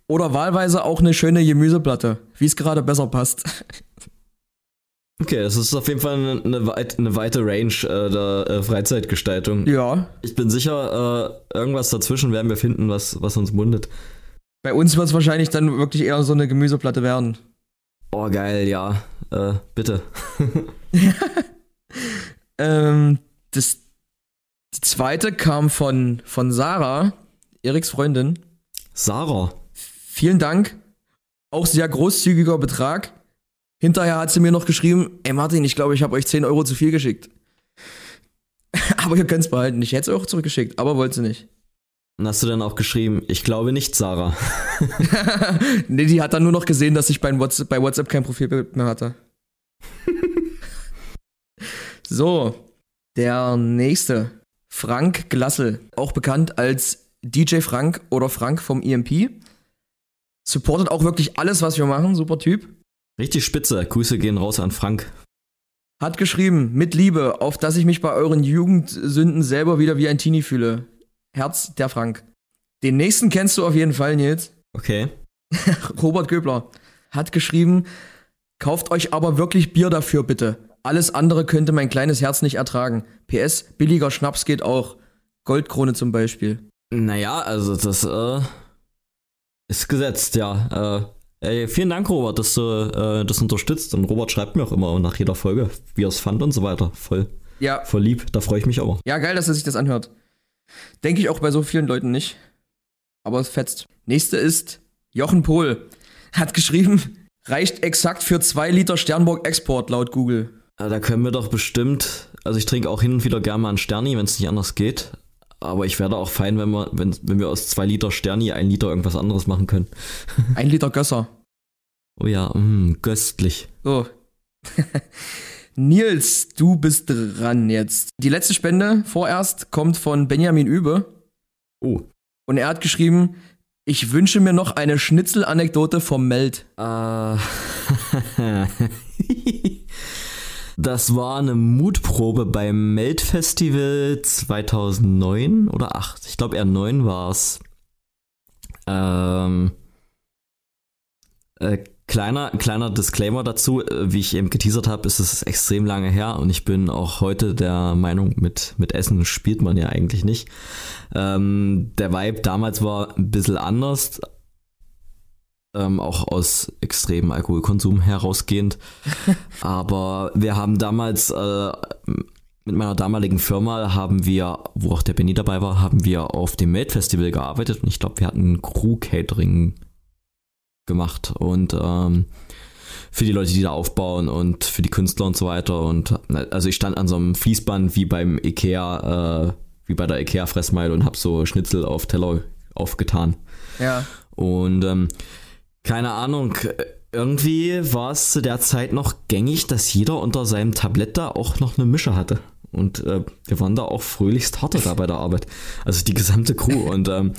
oder wahlweise auch eine schöne Gemüseplatte, wie es gerade besser passt.
Okay, das ist auf jeden Fall eine, weit, eine weite Range äh, der äh, Freizeitgestaltung.
Ja.
Ich bin sicher, äh, irgendwas dazwischen werden wir finden, was, was uns mundet.
Bei uns wird es wahrscheinlich dann wirklich eher so eine Gemüseplatte werden.
Oh, geil, ja. Äh, bitte.
ähm, das, die zweite kam von, von Sarah, Eriks Freundin.
Sarah?
Vielen Dank. Auch sehr großzügiger Betrag. Hinterher hat sie mir noch geschrieben, ey Martin, ich glaube, ich habe euch 10 Euro zu viel geschickt. aber ihr könnt es behalten. Ich hätte es auch zurückgeschickt, aber wollte sie nicht.
Und hast du dann auch geschrieben, ich glaube nicht, Sarah.
nee, die hat dann nur noch gesehen, dass ich bei WhatsApp, bei WhatsApp kein Profilbild mehr hatte. so, der nächste. Frank Glassel, auch bekannt als DJ Frank oder Frank vom EMP. Supportet auch wirklich alles, was wir machen. Super Typ.
Richtig spitze. Grüße gehen raus an Frank.
Hat geschrieben, mit Liebe, auf dass ich mich bei euren Jugendsünden selber wieder wie ein Teenie fühle. Herz, der Frank. Den nächsten kennst du auf jeden Fall, Nils.
Okay.
Robert Göbler hat geschrieben, kauft euch aber wirklich Bier dafür, bitte. Alles andere könnte mein kleines Herz nicht ertragen. PS, billiger Schnaps geht auch. Goldkrone zum Beispiel.
Naja, also das äh, ist gesetzt, ja. Äh, Ey, vielen Dank, Robert, dass du äh, das unterstützt. Und Robert schreibt mir auch immer nach jeder Folge, wie er es fand und so weiter. Voll,
ja.
voll lieb. Da freue ich mich aber.
Ja, geil, dass er sich das anhört. Denke ich auch bei so vielen Leuten nicht. Aber es fetzt. Nächste ist Jochen Pohl. Hat geschrieben, reicht exakt für zwei Liter Sternburg Export laut Google.
Ja, da können wir doch bestimmt, also ich trinke auch hin und wieder gerne mal einen Sterni, wenn es nicht anders geht. Aber ich werde auch fein, wenn wir, wenn, wenn wir aus zwei Liter Sterni ein Liter irgendwas anderes machen können.
Ein Liter Gösser.
Oh ja, mh, mm, köstlich.
So. Nils, du bist dran jetzt. Die letzte Spende vorerst kommt von Benjamin Übe.
Oh.
Und er hat geschrieben, ich wünsche mir noch eine Schnitzelanekdote vom Meld.
Äh. Das war eine Mutprobe beim Melt-Festival 2009 oder 8. Ich glaube eher 9 war es. Ähm, äh, kleiner, kleiner Disclaimer dazu, äh, wie ich eben geteasert habe, ist es extrem lange her und ich bin auch heute der Meinung, mit, mit Essen spielt man ja eigentlich nicht. Ähm, der Vibe damals war ein bisschen anders, ähm, auch aus extremem Alkoholkonsum herausgehend. Aber wir haben damals äh, mit meiner damaligen Firma haben wir, wo auch der Benny dabei war, haben wir auf dem Made Festival gearbeitet und ich glaube, wir hatten Crew Catering gemacht und ähm, für die Leute, die da aufbauen und für die Künstler und so weiter. Und also ich stand an so einem Fließband wie beim Ikea, äh, wie bei der Ikea Fressmeile und habe so Schnitzel auf Teller aufgetan.
Ja.
Und ähm, keine Ahnung, irgendwie war es zu der Zeit noch gängig, dass jeder unter seinem Tablett da auch noch eine Mische hatte. und äh, wir waren da auch fröhlichst harte da bei der Arbeit. Also die gesamte Crew. Und ähm,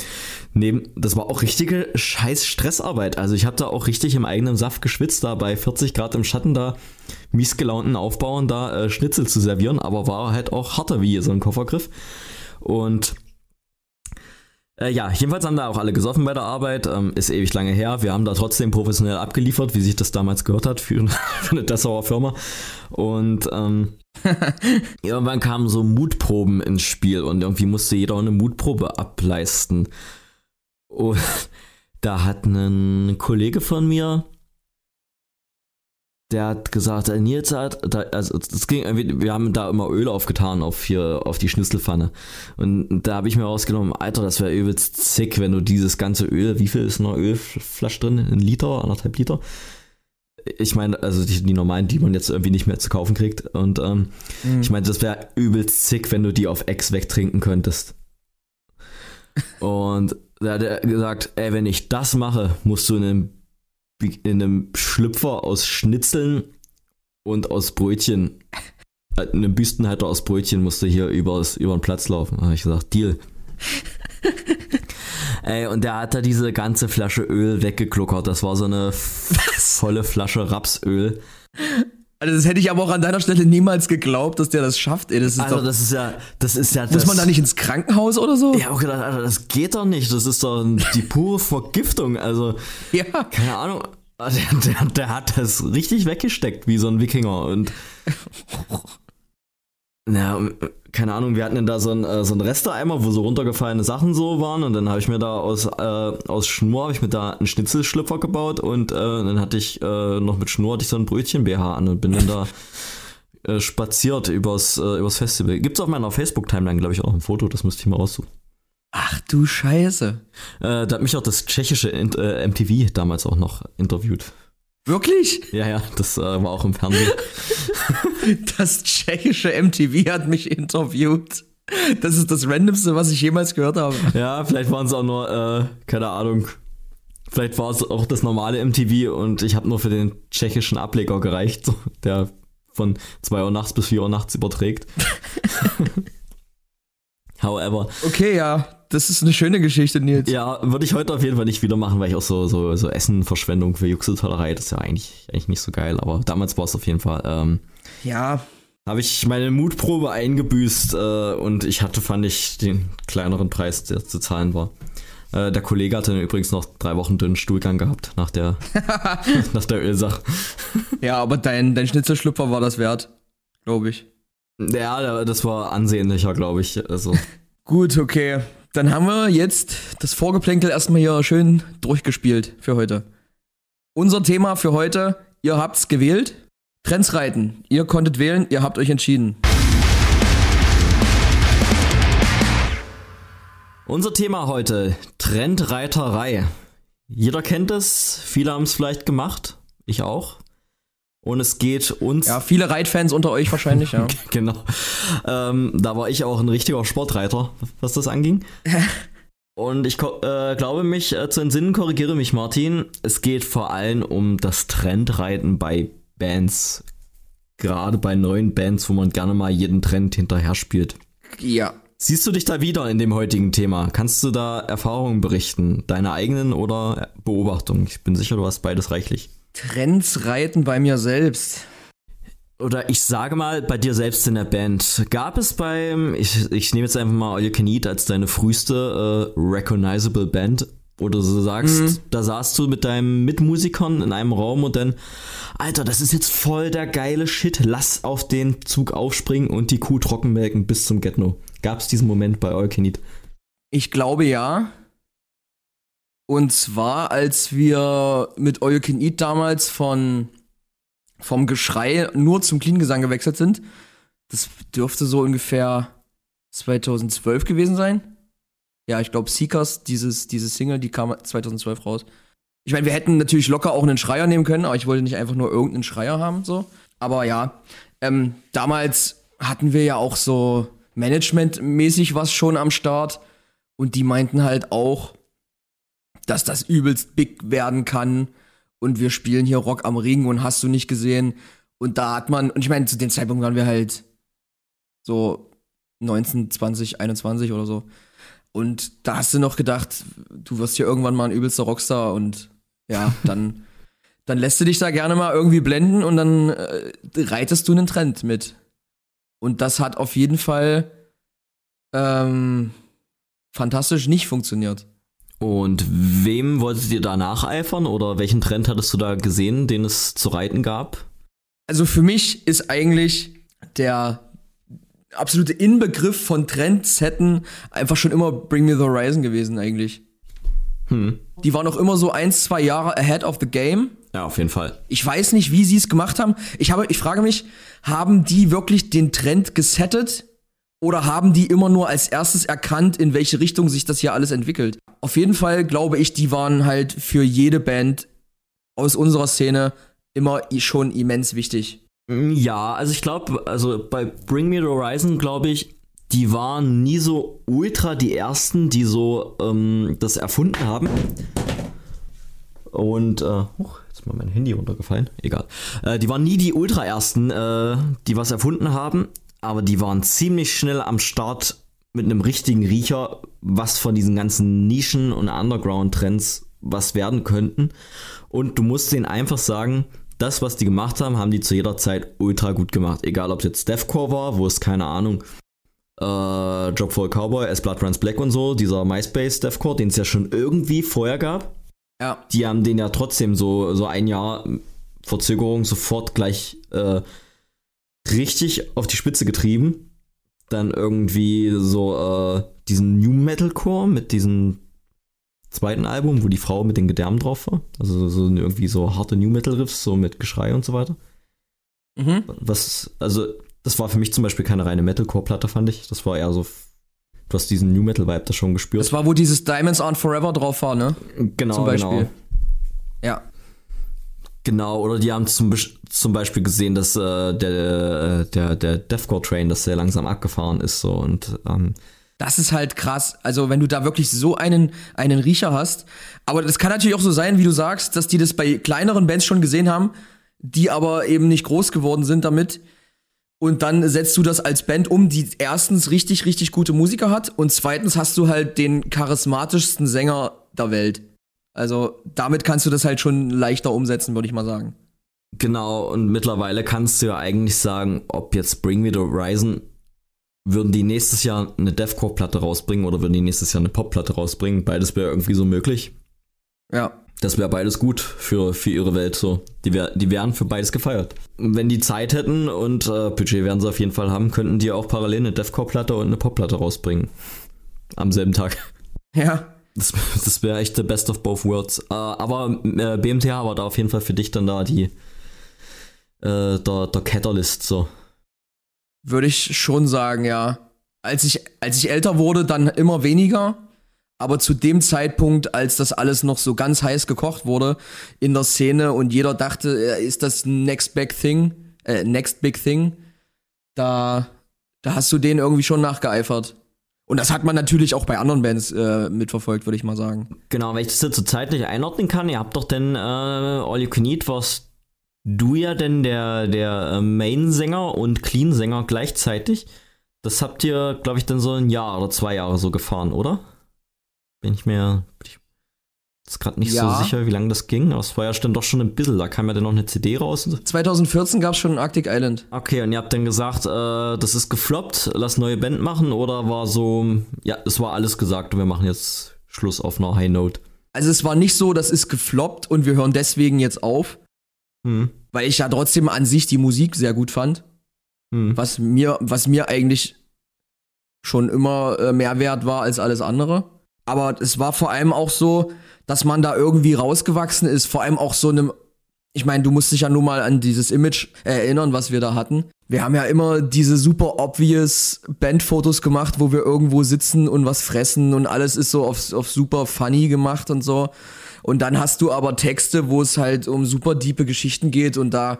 neben, das war auch richtige scheiß Stressarbeit. Also ich habe da auch richtig im eigenen Saft geschwitzt, da bei 40 Grad im Schatten da miesgelaunten Aufbauern da äh, Schnitzel zu servieren, aber war halt auch harter wie so ein Koffergriff. Und äh, ja, jedenfalls haben da auch alle gesoffen bei der Arbeit. Ähm, ist ewig lange her. Wir haben da trotzdem professionell abgeliefert, wie sich das damals gehört hat für, für eine Dessauer Firma. Und ähm, irgendwann kamen so Mutproben ins Spiel und irgendwie musste jeder eine Mutprobe ableisten. Und da hat ein Kollege von mir der hat gesagt, äh, Nils hat, da, also das ging wir haben da immer Öl aufgetan auf hier, auf die Schnitzelpfanne. Und da habe ich mir rausgenommen, Alter, das wäre übelst sick, wenn du dieses ganze Öl, wie viel ist noch Ölflasche drin? Ein Liter, anderthalb Liter? Ich meine, also die, die, normalen, die man jetzt irgendwie nicht mehr zu kaufen kriegt. Und ähm, mhm. ich meine, das wäre übelst sick, wenn du die auf Ex wegtrinken könntest. Und da hat er gesagt, ey, wenn ich das mache, musst du in einem in einem Schlüpfer aus Schnitzeln und aus Brötchen, äh, einem Büstenhalter aus Brötchen musste hier übers, über den Platz laufen. Da habe ich gesagt, Deal. Ey, und der hat da diese ganze Flasche Öl weggekluckert. Das war so eine Was? volle Flasche Rapsöl.
Also das hätte ich aber auch an deiner Stelle niemals geglaubt, dass der das schafft. Ey, das ist
also
doch,
das ist ja, das ist ja.
Muss das, man da nicht ins Krankenhaus oder so?
Ja, auch gedacht, Alter, das geht doch nicht. Das ist doch die pure Vergiftung. Also, ja. keine Ahnung. Der, der, der hat das richtig weggesteckt wie so ein Wikinger und ja, keine Ahnung, wir hatten dann da so einen, äh, so einen Resteeimer, wo so runtergefallene Sachen so waren und dann habe ich mir da aus, äh, aus Schnur, habe ich mir da einen Schnitzelschlüpfer gebaut und äh, dann hatte ich äh, noch mit Schnur hatte ich so ein Brötchen BH an und bin dann da äh, spaziert übers, äh, übers Festival. Gibt's auf meiner Facebook-Timeline, glaube ich, auch ein Foto, das müsste ich mal raussuchen.
Ach du Scheiße.
da hat mich auch das tschechische MTV damals auch noch interviewt.
Wirklich?
Ja, ja, das äh, war auch im Fernsehen.
das tschechische MTV hat mich interviewt. Das ist das Randomste, was ich jemals gehört habe.
Ja, vielleicht waren es auch nur, äh, keine Ahnung. Vielleicht war es auch das normale MTV und ich habe nur für den tschechischen Ableger gereicht, der von 2 Uhr nachts bis 4 Uhr nachts überträgt. However.
Okay, ja, das ist eine schöne Geschichte, Nils.
Ja, würde ich heute auf jeden Fall nicht wieder machen, weil ich auch so, so, so Essenverschwendung für Juxeltollerei, das ist ja eigentlich, eigentlich nicht so geil, aber damals war es auf jeden Fall. Ähm,
ja.
Habe ich meine Mutprobe eingebüßt äh, und ich hatte, fand ich, den kleineren Preis, der zu zahlen war. Äh, der Kollege hatte übrigens noch drei Wochen dünnen Stuhlgang gehabt nach der, nach der Ölsache.
ja, aber dein, dein Schnitzelschlüpfer war das wert, glaube ich.
Ja, das war ansehnlicher, glaube ich. Also.
Gut, okay. Dann haben wir jetzt das Vorgeplänkel erstmal hier schön durchgespielt für heute. Unser Thema für heute, ihr habt's gewählt. Trends reiten. Ihr konntet wählen, ihr habt euch entschieden.
Unser Thema heute, Trendreiterei. Jeder kennt es, viele haben es vielleicht gemacht, ich auch. Und es geht uns.
Ja, viele Reitfans unter euch wahrscheinlich, ja.
genau. Ähm, da war ich auch ein richtiger Sportreiter, was das anging. Und ich äh, glaube mich äh, zu entsinnen, korrigiere mich Martin, es geht vor allem um das Trendreiten bei Bands. Gerade bei neuen Bands, wo man gerne mal jeden Trend hinterher spielt.
Ja.
Siehst du dich da wieder in dem heutigen Thema? Kannst du da Erfahrungen berichten? Deine eigenen oder Beobachtungen? Ich bin sicher, du hast beides reichlich.
Trends reiten bei mir selbst.
Oder ich sage mal, bei dir selbst in der Band. Gab es beim, ich, ich nehme jetzt einfach mal All You Can Eat als deine früheste äh, recognizable Band, wo du so sagst, mhm. da saßt du mit deinen Mitmusikern in einem Raum und dann, Alter, das ist jetzt voll der geile Shit, lass auf den Zug aufspringen und die Kuh trockenmelken bis zum Get-No. Gab es diesen Moment bei All You Can Eat?
Ich glaube ja. Und zwar, als wir mit All You Can Eat damals von, vom Geschrei nur zum Clean-Gesang gewechselt sind. Das dürfte so ungefähr 2012 gewesen sein. Ja, ich glaube, Seekers, dieses, diese Single, die kam 2012 raus. Ich meine, wir hätten natürlich locker auch einen Schreier nehmen können, aber ich wollte nicht einfach nur irgendeinen Schreier haben, so. Aber ja, ähm, damals hatten wir ja auch so managementmäßig was schon am Start. Und die meinten halt auch, dass das übelst big werden kann. Und wir spielen hier Rock am Ring und hast du nicht gesehen. Und da hat man, und ich meine, zu dem Zeitpunkt waren wir halt So 19, 20, 21 oder so. Und da hast du noch gedacht, du wirst hier irgendwann mal ein übelster Rockstar und ja, dann, dann lässt du dich da gerne mal irgendwie blenden und dann äh, reitest du einen Trend mit. Und das hat auf jeden Fall ähm, fantastisch nicht funktioniert.
Und wem wolltet ihr da nacheifern oder welchen Trend hattest du da gesehen, den es zu reiten gab?
Also für mich ist eigentlich der absolute Inbegriff von Trendsetten einfach schon immer Bring Me the Horizon gewesen eigentlich.
Hm.
Die waren auch immer so ein, zwei Jahre ahead of the game.
Ja, auf jeden Fall.
Ich weiß nicht, wie sie es gemacht haben. Ich habe, ich frage mich, haben die wirklich den Trend gesettet? Oder haben die immer nur als erstes erkannt, in welche Richtung sich das hier alles entwickelt? Auf jeden Fall glaube ich, die waren halt für jede Band aus unserer Szene immer schon immens wichtig.
Ja, also ich glaube, also bei Bring Me the Horizon glaube ich, die waren nie so ultra die ersten, die so ähm, das erfunden haben. Und, äh, oh, jetzt mal mein Handy runtergefallen. Egal. Äh, die waren nie die ultra ersten, äh, die was erfunden haben, aber die waren ziemlich schnell am Start mit einem richtigen Riecher, was von diesen ganzen Nischen und Underground-Trends was werden könnten. Und du musst denen einfach sagen, das, was die gemacht haben, haben die zu jeder Zeit ultra gut gemacht. Egal, ob es jetzt Deathcore war, wo es keine Ahnung, äh, Job for a Cowboy, As Blood Runs Black und so, dieser MySpace Deathcore, den es ja schon irgendwie vorher gab.
Ja.
Die haben den ja trotzdem so, so ein Jahr Verzögerung sofort gleich äh, richtig auf die Spitze getrieben. Dann irgendwie so äh, diesen New Metalcore mit diesem zweiten Album, wo die Frau mit den Gedärmen drauf war. Also so irgendwie so harte New Metal Riffs, so mit Geschrei und so weiter.
Mhm.
Was, also, das war für mich zum Beispiel keine reine Metalcore-Platte, fand ich. Das war eher so, du hast diesen New Metal-Vibe da schon gespürt.
Das war, wo dieses Diamonds Aren't Forever drauf war, ne?
genau,
Zum Beispiel.
genau.
Ja.
Genau, oder die haben zum, zum Beispiel gesehen, dass äh, der, der, der Deathcore-Train, dass der langsam abgefahren ist, so und ähm,
Das ist halt krass. Also, wenn du da wirklich so einen, einen Riecher hast. Aber das kann natürlich auch so sein, wie du sagst, dass die das bei kleineren Bands schon gesehen haben, die aber eben nicht groß geworden sind damit. Und dann setzt du das als Band um, die erstens richtig, richtig gute Musiker hat und zweitens hast du halt den charismatischsten Sänger der Welt. Also, damit kannst du das halt schon leichter umsetzen, würde ich mal sagen.
Genau, und mittlerweile kannst du ja eigentlich sagen, ob jetzt Bring Me the Horizon, würden die nächstes Jahr eine Deathcore-Platte rausbringen oder würden die nächstes Jahr eine Pop-Platte rausbringen? Beides wäre irgendwie so möglich.
Ja.
Das wäre beides gut für, für ihre Welt so. Die, wär, die wären für beides gefeiert. Wenn die Zeit hätten und äh, Budget werden sie auf jeden Fall haben, könnten die auch parallel eine Deathcore-Platte und eine Pop-Platte rausbringen. Am selben Tag.
Ja.
Das, das wäre echt the best of both worlds. Äh, aber äh, BMTH war da auf jeden Fall für dich dann da die äh, der, der Catalyst so.
Würde ich schon sagen, ja. Als ich, als ich älter wurde, dann immer weniger. Aber zu dem Zeitpunkt, als das alles noch so ganz heiß gekocht wurde in der Szene und jeder dachte, äh, ist das next big thing, äh, next big thing, da, da hast du denen irgendwie schon nachgeeifert. Und das hat man natürlich auch bei anderen Bands äh, mitverfolgt, würde ich mal sagen.
Genau, wenn ich das jetzt zur Zeit nicht einordnen kann, ihr habt doch denn äh, All You Can Eat, warst du ja denn der, der äh, Main-Sänger und Clean-Sänger gleichzeitig. Das habt ihr, glaube ich, dann so ein Jahr oder zwei Jahre so gefahren, oder? Bin ich mir bin ich ist gerade nicht
Ja.
so sicher, wie lange das ging, aber es war ja dann doch schon ein bisschen, da kam ja dann noch eine CD raus. und so.
2014 gab es schon Arctic Island.
Okay, und ihr habt dann gesagt, äh, das ist gefloppt, lass neue Band machen oder war so, ja, es war alles gesagt und wir machen jetzt Schluss auf einer High Note.
Also es war nicht so, das ist gefloppt und wir hören deswegen jetzt auf,
Hm.
weil ich ja trotzdem an sich die Musik sehr gut fand.
Hm.
was mir, was mir eigentlich schon immer äh, mehr wert war als alles andere. Aber es war vor allem auch so, dass man da irgendwie rausgewachsen ist, vor allem auch so einem, ich meine, du musst dich ja nur mal an dieses Image erinnern, was wir da hatten. Wir haben ja immer diese super obvious Bandfotos gemacht, wo wir irgendwo sitzen und was fressen und alles ist so auf, auf super funny gemacht und so. Und dann hast du aber Texte, wo es halt um super diepe Geschichten geht und da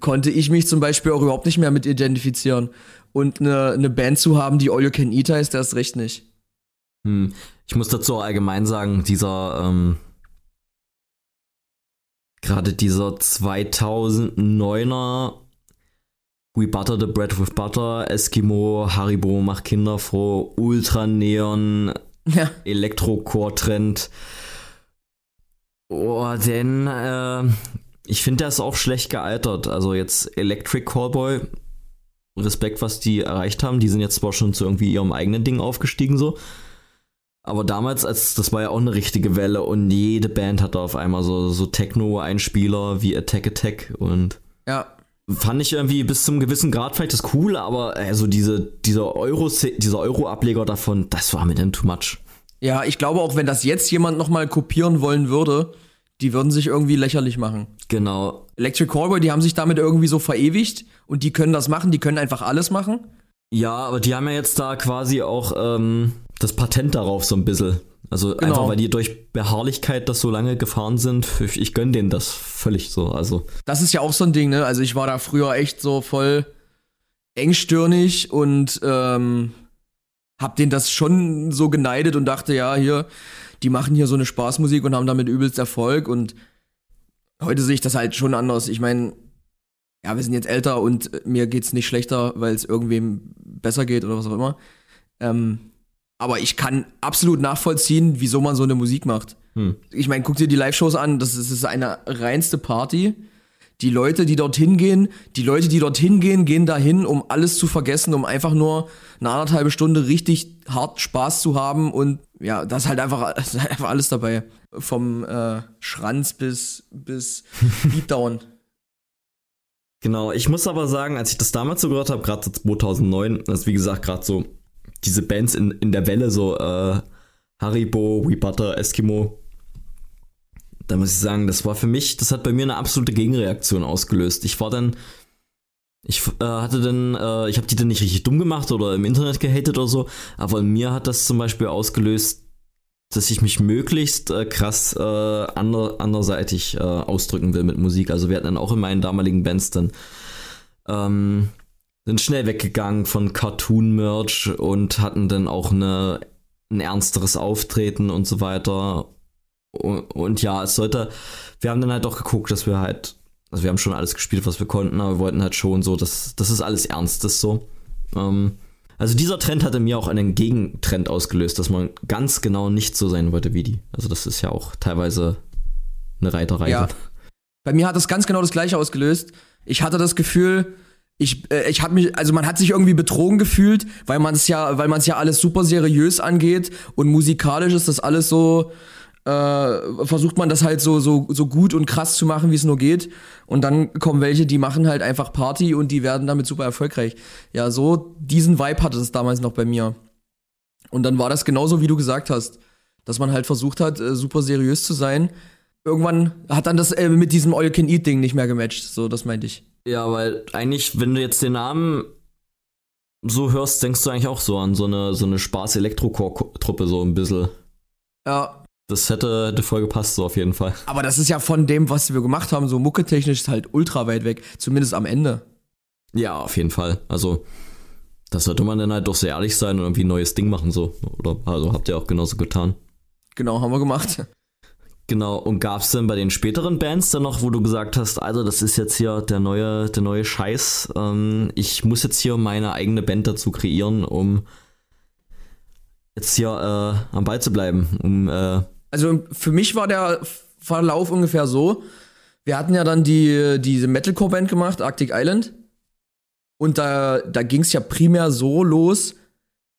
konnte ich mich zum Beispiel auch überhaupt nicht mehr mit identifizieren. Und eine, eine Band zu haben, die All You Can Eat heißt, erst recht nicht.
Hm. Ich muss dazu allgemein sagen, dieser, ähm, gerade dieser 2009er We Butter the Bread with Butter, Eskimo, Haribo macht Kinder froh, Ultra Neon,
Ja.
Elektrocore-Trend. Oh, denn äh, ich finde, der ist auch schlecht gealtert. Also jetzt Electric Callboy, Respekt, was die erreicht haben. Die sind jetzt zwar schon zu irgendwie ihrem eigenen Ding aufgestiegen so. Aber damals, als das war ja auch eine richtige Welle und jede Band hatte auf einmal so, so Techno-Einspieler wie Attack Attack und
Ja.
fand ich irgendwie bis zum gewissen Grad vielleicht das cool, aber also diese, dieser Euro, dieser Euro-Ableger davon, das war mir dann too much.
Ja, ich glaube auch, wenn das jetzt jemand nochmal kopieren wollen würde, die würden sich irgendwie lächerlich machen.
Genau.
Electric Callboy, die haben sich damit irgendwie so verewigt und die können das machen, die können einfach alles machen.
Ja, aber die haben ja jetzt da quasi auch ähm, das Patent darauf so ein bisschen. Also
Genau.
einfach, weil die durch Beharrlichkeit das so lange gefahren sind. Ich, ich gönn denen das völlig so. Also
Das ist ja auch so ein Ding, ne? Also ich war da früher echt so voll engstirnig und ähm, hab denen das schon so geneidet und dachte, ja, hier, die machen hier so eine Spaßmusik und haben damit übelst Erfolg und heute sehe ich das halt schon anders. Ich meine, ja, wir sind jetzt älter und mir geht's nicht schlechter, weil es irgendwem besser geht oder was auch immer. Ähm, aber ich kann absolut nachvollziehen, wieso man so eine Musik macht.
Hm.
Ich meine, guck dir die Live-Shows an, das ist, das ist eine reinste Party. Die Leute, die dorthin gehen, die Leute, die dorthin gehen, gehen dahin, um alles zu vergessen, um einfach nur eine anderthalbe Stunde richtig hart Spaß zu haben und ja, das ist halt einfach, ist halt einfach alles dabei. Vom äh, Schranz bis, bis Beatdown.
Genau, ich muss aber sagen, als ich das damals so gehört habe, gerade so 2009, das wie gesagt gerade so diese Bands in, in der Welle, so äh, Haribo, We Butter, Eskimo, da muss ich sagen, das war für mich, das hat bei mir eine absolute Gegenreaktion ausgelöst. Ich war dann, ich äh, hatte dann, äh, ich habe die dann nicht richtig dumm gemacht oder im Internet gehatet oder so, aber in mir hat das zum Beispiel ausgelöst, dass ich mich möglichst äh, krass äh, ander, anderseitig äh, ausdrücken will mit Musik. Also wir hatten dann auch in meinen damaligen Bands dann ähm, sind schnell weggegangen von Cartoon-Merch und hatten dann auch eine, ein ernsteres Auftreten und so weiter. Und, und ja, es sollte, wir haben dann halt auch geguckt, dass wir halt, also wir haben schon alles gespielt, was wir konnten, aber wir wollten halt schon so, dass das ist alles Ernstes so. Ähm, also dieser Trend hatte mir auch einen Gegentrend ausgelöst, dass man ganz genau nicht so sein wollte wie die. Also das ist ja auch teilweise eine Reiterei.
Ja. Bei mir hat das ganz genau das gleiche ausgelöst. Ich hatte das Gefühl, ich, äh, ich habe mich, also man hat sich irgendwie betrogen gefühlt, weil man es ja, weil man es ja alles super seriös angeht und musikalisch ist das alles so, äh, versucht man das halt so, so, so gut und krass zu machen, wie es nur geht. Und dann kommen welche, die machen halt einfach Party und die werden damit super erfolgreich. Ja, so diesen Vibe hatte es damals noch bei mir. Und dann war das genauso, wie du gesagt hast, dass man halt versucht hat, äh, super seriös zu sein. Irgendwann hat dann das äh, mit diesem All Can Eat Ding nicht mehr gematcht. So, das meinte ich.
Ja, weil eigentlich, wenn du jetzt den Namen so hörst, denkst du eigentlich auch so an so eine, so eine Spaß-Elektrocore-Truppe, so ein bisschen.
Ja,
Das hätte, hätte voll gepasst, so auf jeden Fall.
aber das ist ja von dem, was wir gemacht haben, so mucketechnisch ist halt ultra weit weg. Zumindest am Ende.
Ja, auf jeden Fall. Also, das sollte man dann halt doch sehr ehrlich sein und irgendwie ein neues Ding machen, so. Oder, also habt ihr auch genauso getan.
Genau, haben wir gemacht.
Genau, und gab's denn bei den späteren Bands dann noch, wo du gesagt hast, also das ist jetzt hier der neue, der neue Scheiß, ähm, ich muss jetzt hier meine eigene Band dazu kreieren, um jetzt hier äh, am Ball zu bleiben, um äh,
Also für mich war der Verlauf ungefähr so. Wir hatten ja dann die, diese Metalcore-Band gemacht, Arctic Island. Und da, da ging es ja primär so los,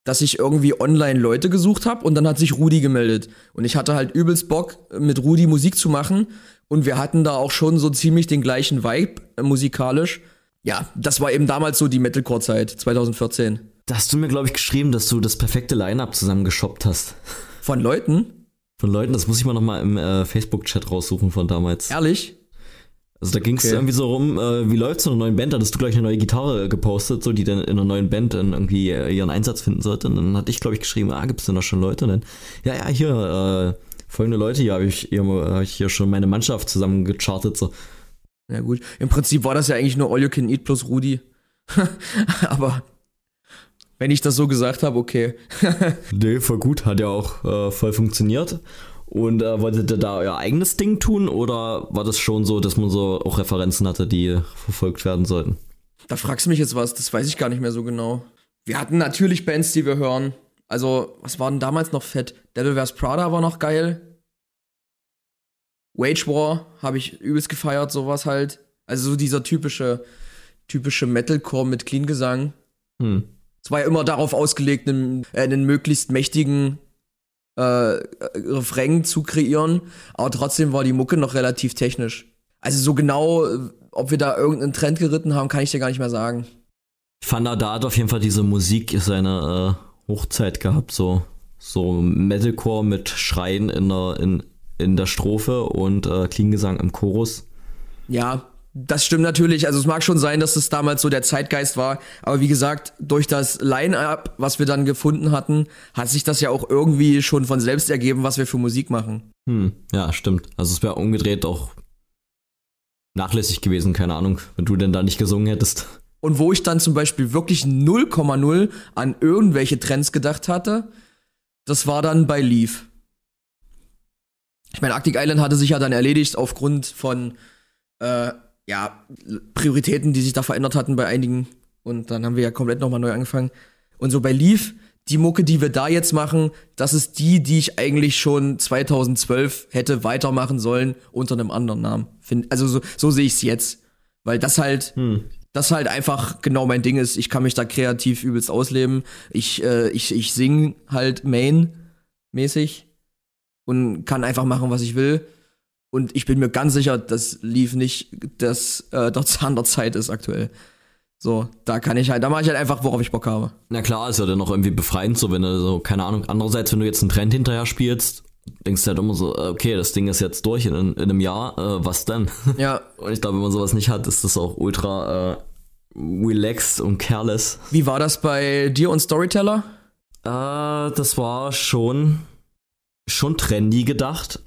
dass ich irgendwie online Leute gesucht habe und dann hat sich Rudi gemeldet. Und ich hatte halt übelst Bock, mit Rudi Musik zu machen. Und wir hatten da auch schon so ziemlich den gleichen Vibe äh, musikalisch. Ja, das war eben damals so die Metalcore-Zeit, 2014.
da hast du mir, glaube ich, geschrieben, dass du das perfekte Line-Up zusammen geshoppt hast.
Von Leuten,
Von Leuten, das muss ich mal nochmal im äh, Facebook-Chat raussuchen von damals.
ehrlich,
Also da ging es
Okay.
irgendwie so rum, äh, wie läuft's in einer neuen Band? Hattest du gleich eine neue Gitarre gepostet, so die dann in einer neuen Band dann irgendwie äh, ihren Einsatz finden sollte. Und dann hatte ich, glaube ich, geschrieben, ah, gibt's denn da schon Leute? Und dann, ja, ja, hier, äh, folgende Leute, hier habe ich, hier, hab ich hier schon meine Mannschaft zusammen gechartet. So.
Ja gut, im Prinzip war das ja eigentlich nur All You Can Eat plus Rudi. Aber wenn ich das so gesagt habe, okay.
Nee, voll gut, hat ja auch äh, voll funktioniert. Und äh, wolltet ihr da euer eigenes Ding tun oder war das schon so, dass man so auch Referenzen hatte, die verfolgt werden sollten?
Da fragst du mich jetzt was, das weiß ich gar nicht mehr so genau. Wir hatten natürlich Bands, die wir hören. Also, was war denn damals noch fett? Devil Wears Prada war noch geil. Wage War habe ich übelst gefeiert, sowas halt. Also so dieser typische, typische Metalcore mit Clean-Gesang. Hm. Es war ja immer darauf ausgelegt, einen, äh, einen möglichst mächtigen äh, Refrain zu kreieren, aber trotzdem war die Mucke noch relativ technisch. Also so genau, ob wir da irgendeinen Trend geritten haben, kann ich dir gar nicht mehr sagen.
Ich fand, da hat auf jeden Fall diese Musik seine äh, Hochzeit gehabt, so, so Metalcore mit Schreien in der, in, in der Strophe und äh, Klingesang im Chorus.
Ja, das stimmt natürlich. Also es mag schon sein, dass es damals so der Zeitgeist war. Aber wie gesagt, durch das Line-up, was wir dann gefunden hatten, hat sich das ja auch irgendwie schon von selbst ergeben, was wir für Musik machen.
Hm, ja, stimmt. Also es wäre umgedreht auch nachlässig gewesen, keine Ahnung, wenn du denn da nicht gesungen hättest.
Und wo ich dann zum Beispiel wirklich 0,0 an irgendwelche Trends gedacht hatte, das war dann bei Leaf. Ich meine, Arctic Island hatte sich ja dann erledigt aufgrund von äh, ja, Prioritäten, die sich da verändert hatten bei einigen. Und dann haben wir ja komplett nochmal neu angefangen. Und so bei Leaf, die Mucke, die wir da jetzt machen, das ist die, die ich eigentlich schon 2012 hätte weitermachen sollen unter einem anderen Namen. Also so, so sehe ich es jetzt. Weil das halt, hm. das halt einfach genau mein Ding ist. Ich kann mich da kreativ übelst ausleben. Ich, äh, ich, ich sing halt Main-mäßig und kann einfach machen, was ich will. Und ich bin mir ganz sicher, das lief nicht, dass äh, der Zahn der Zeit ist aktuell. So, da kann ich halt, da mache ich halt einfach, worauf ich Bock habe.
Na klar, ist ja dann auch irgendwie befreiend, so wenn du so, keine Ahnung, andererseits, wenn du jetzt einen Trend hinterher spielst, denkst du halt immer so, äh, okay, das Ding ist jetzt durch in, in einem Jahr, äh, was denn?
Ja.
Und ich glaube, wenn man sowas nicht hat, ist das auch ultra äh, relaxed und careless.
Wie war das bei dir und Storyteller?
Äh, das war schon, schon trendy gedacht.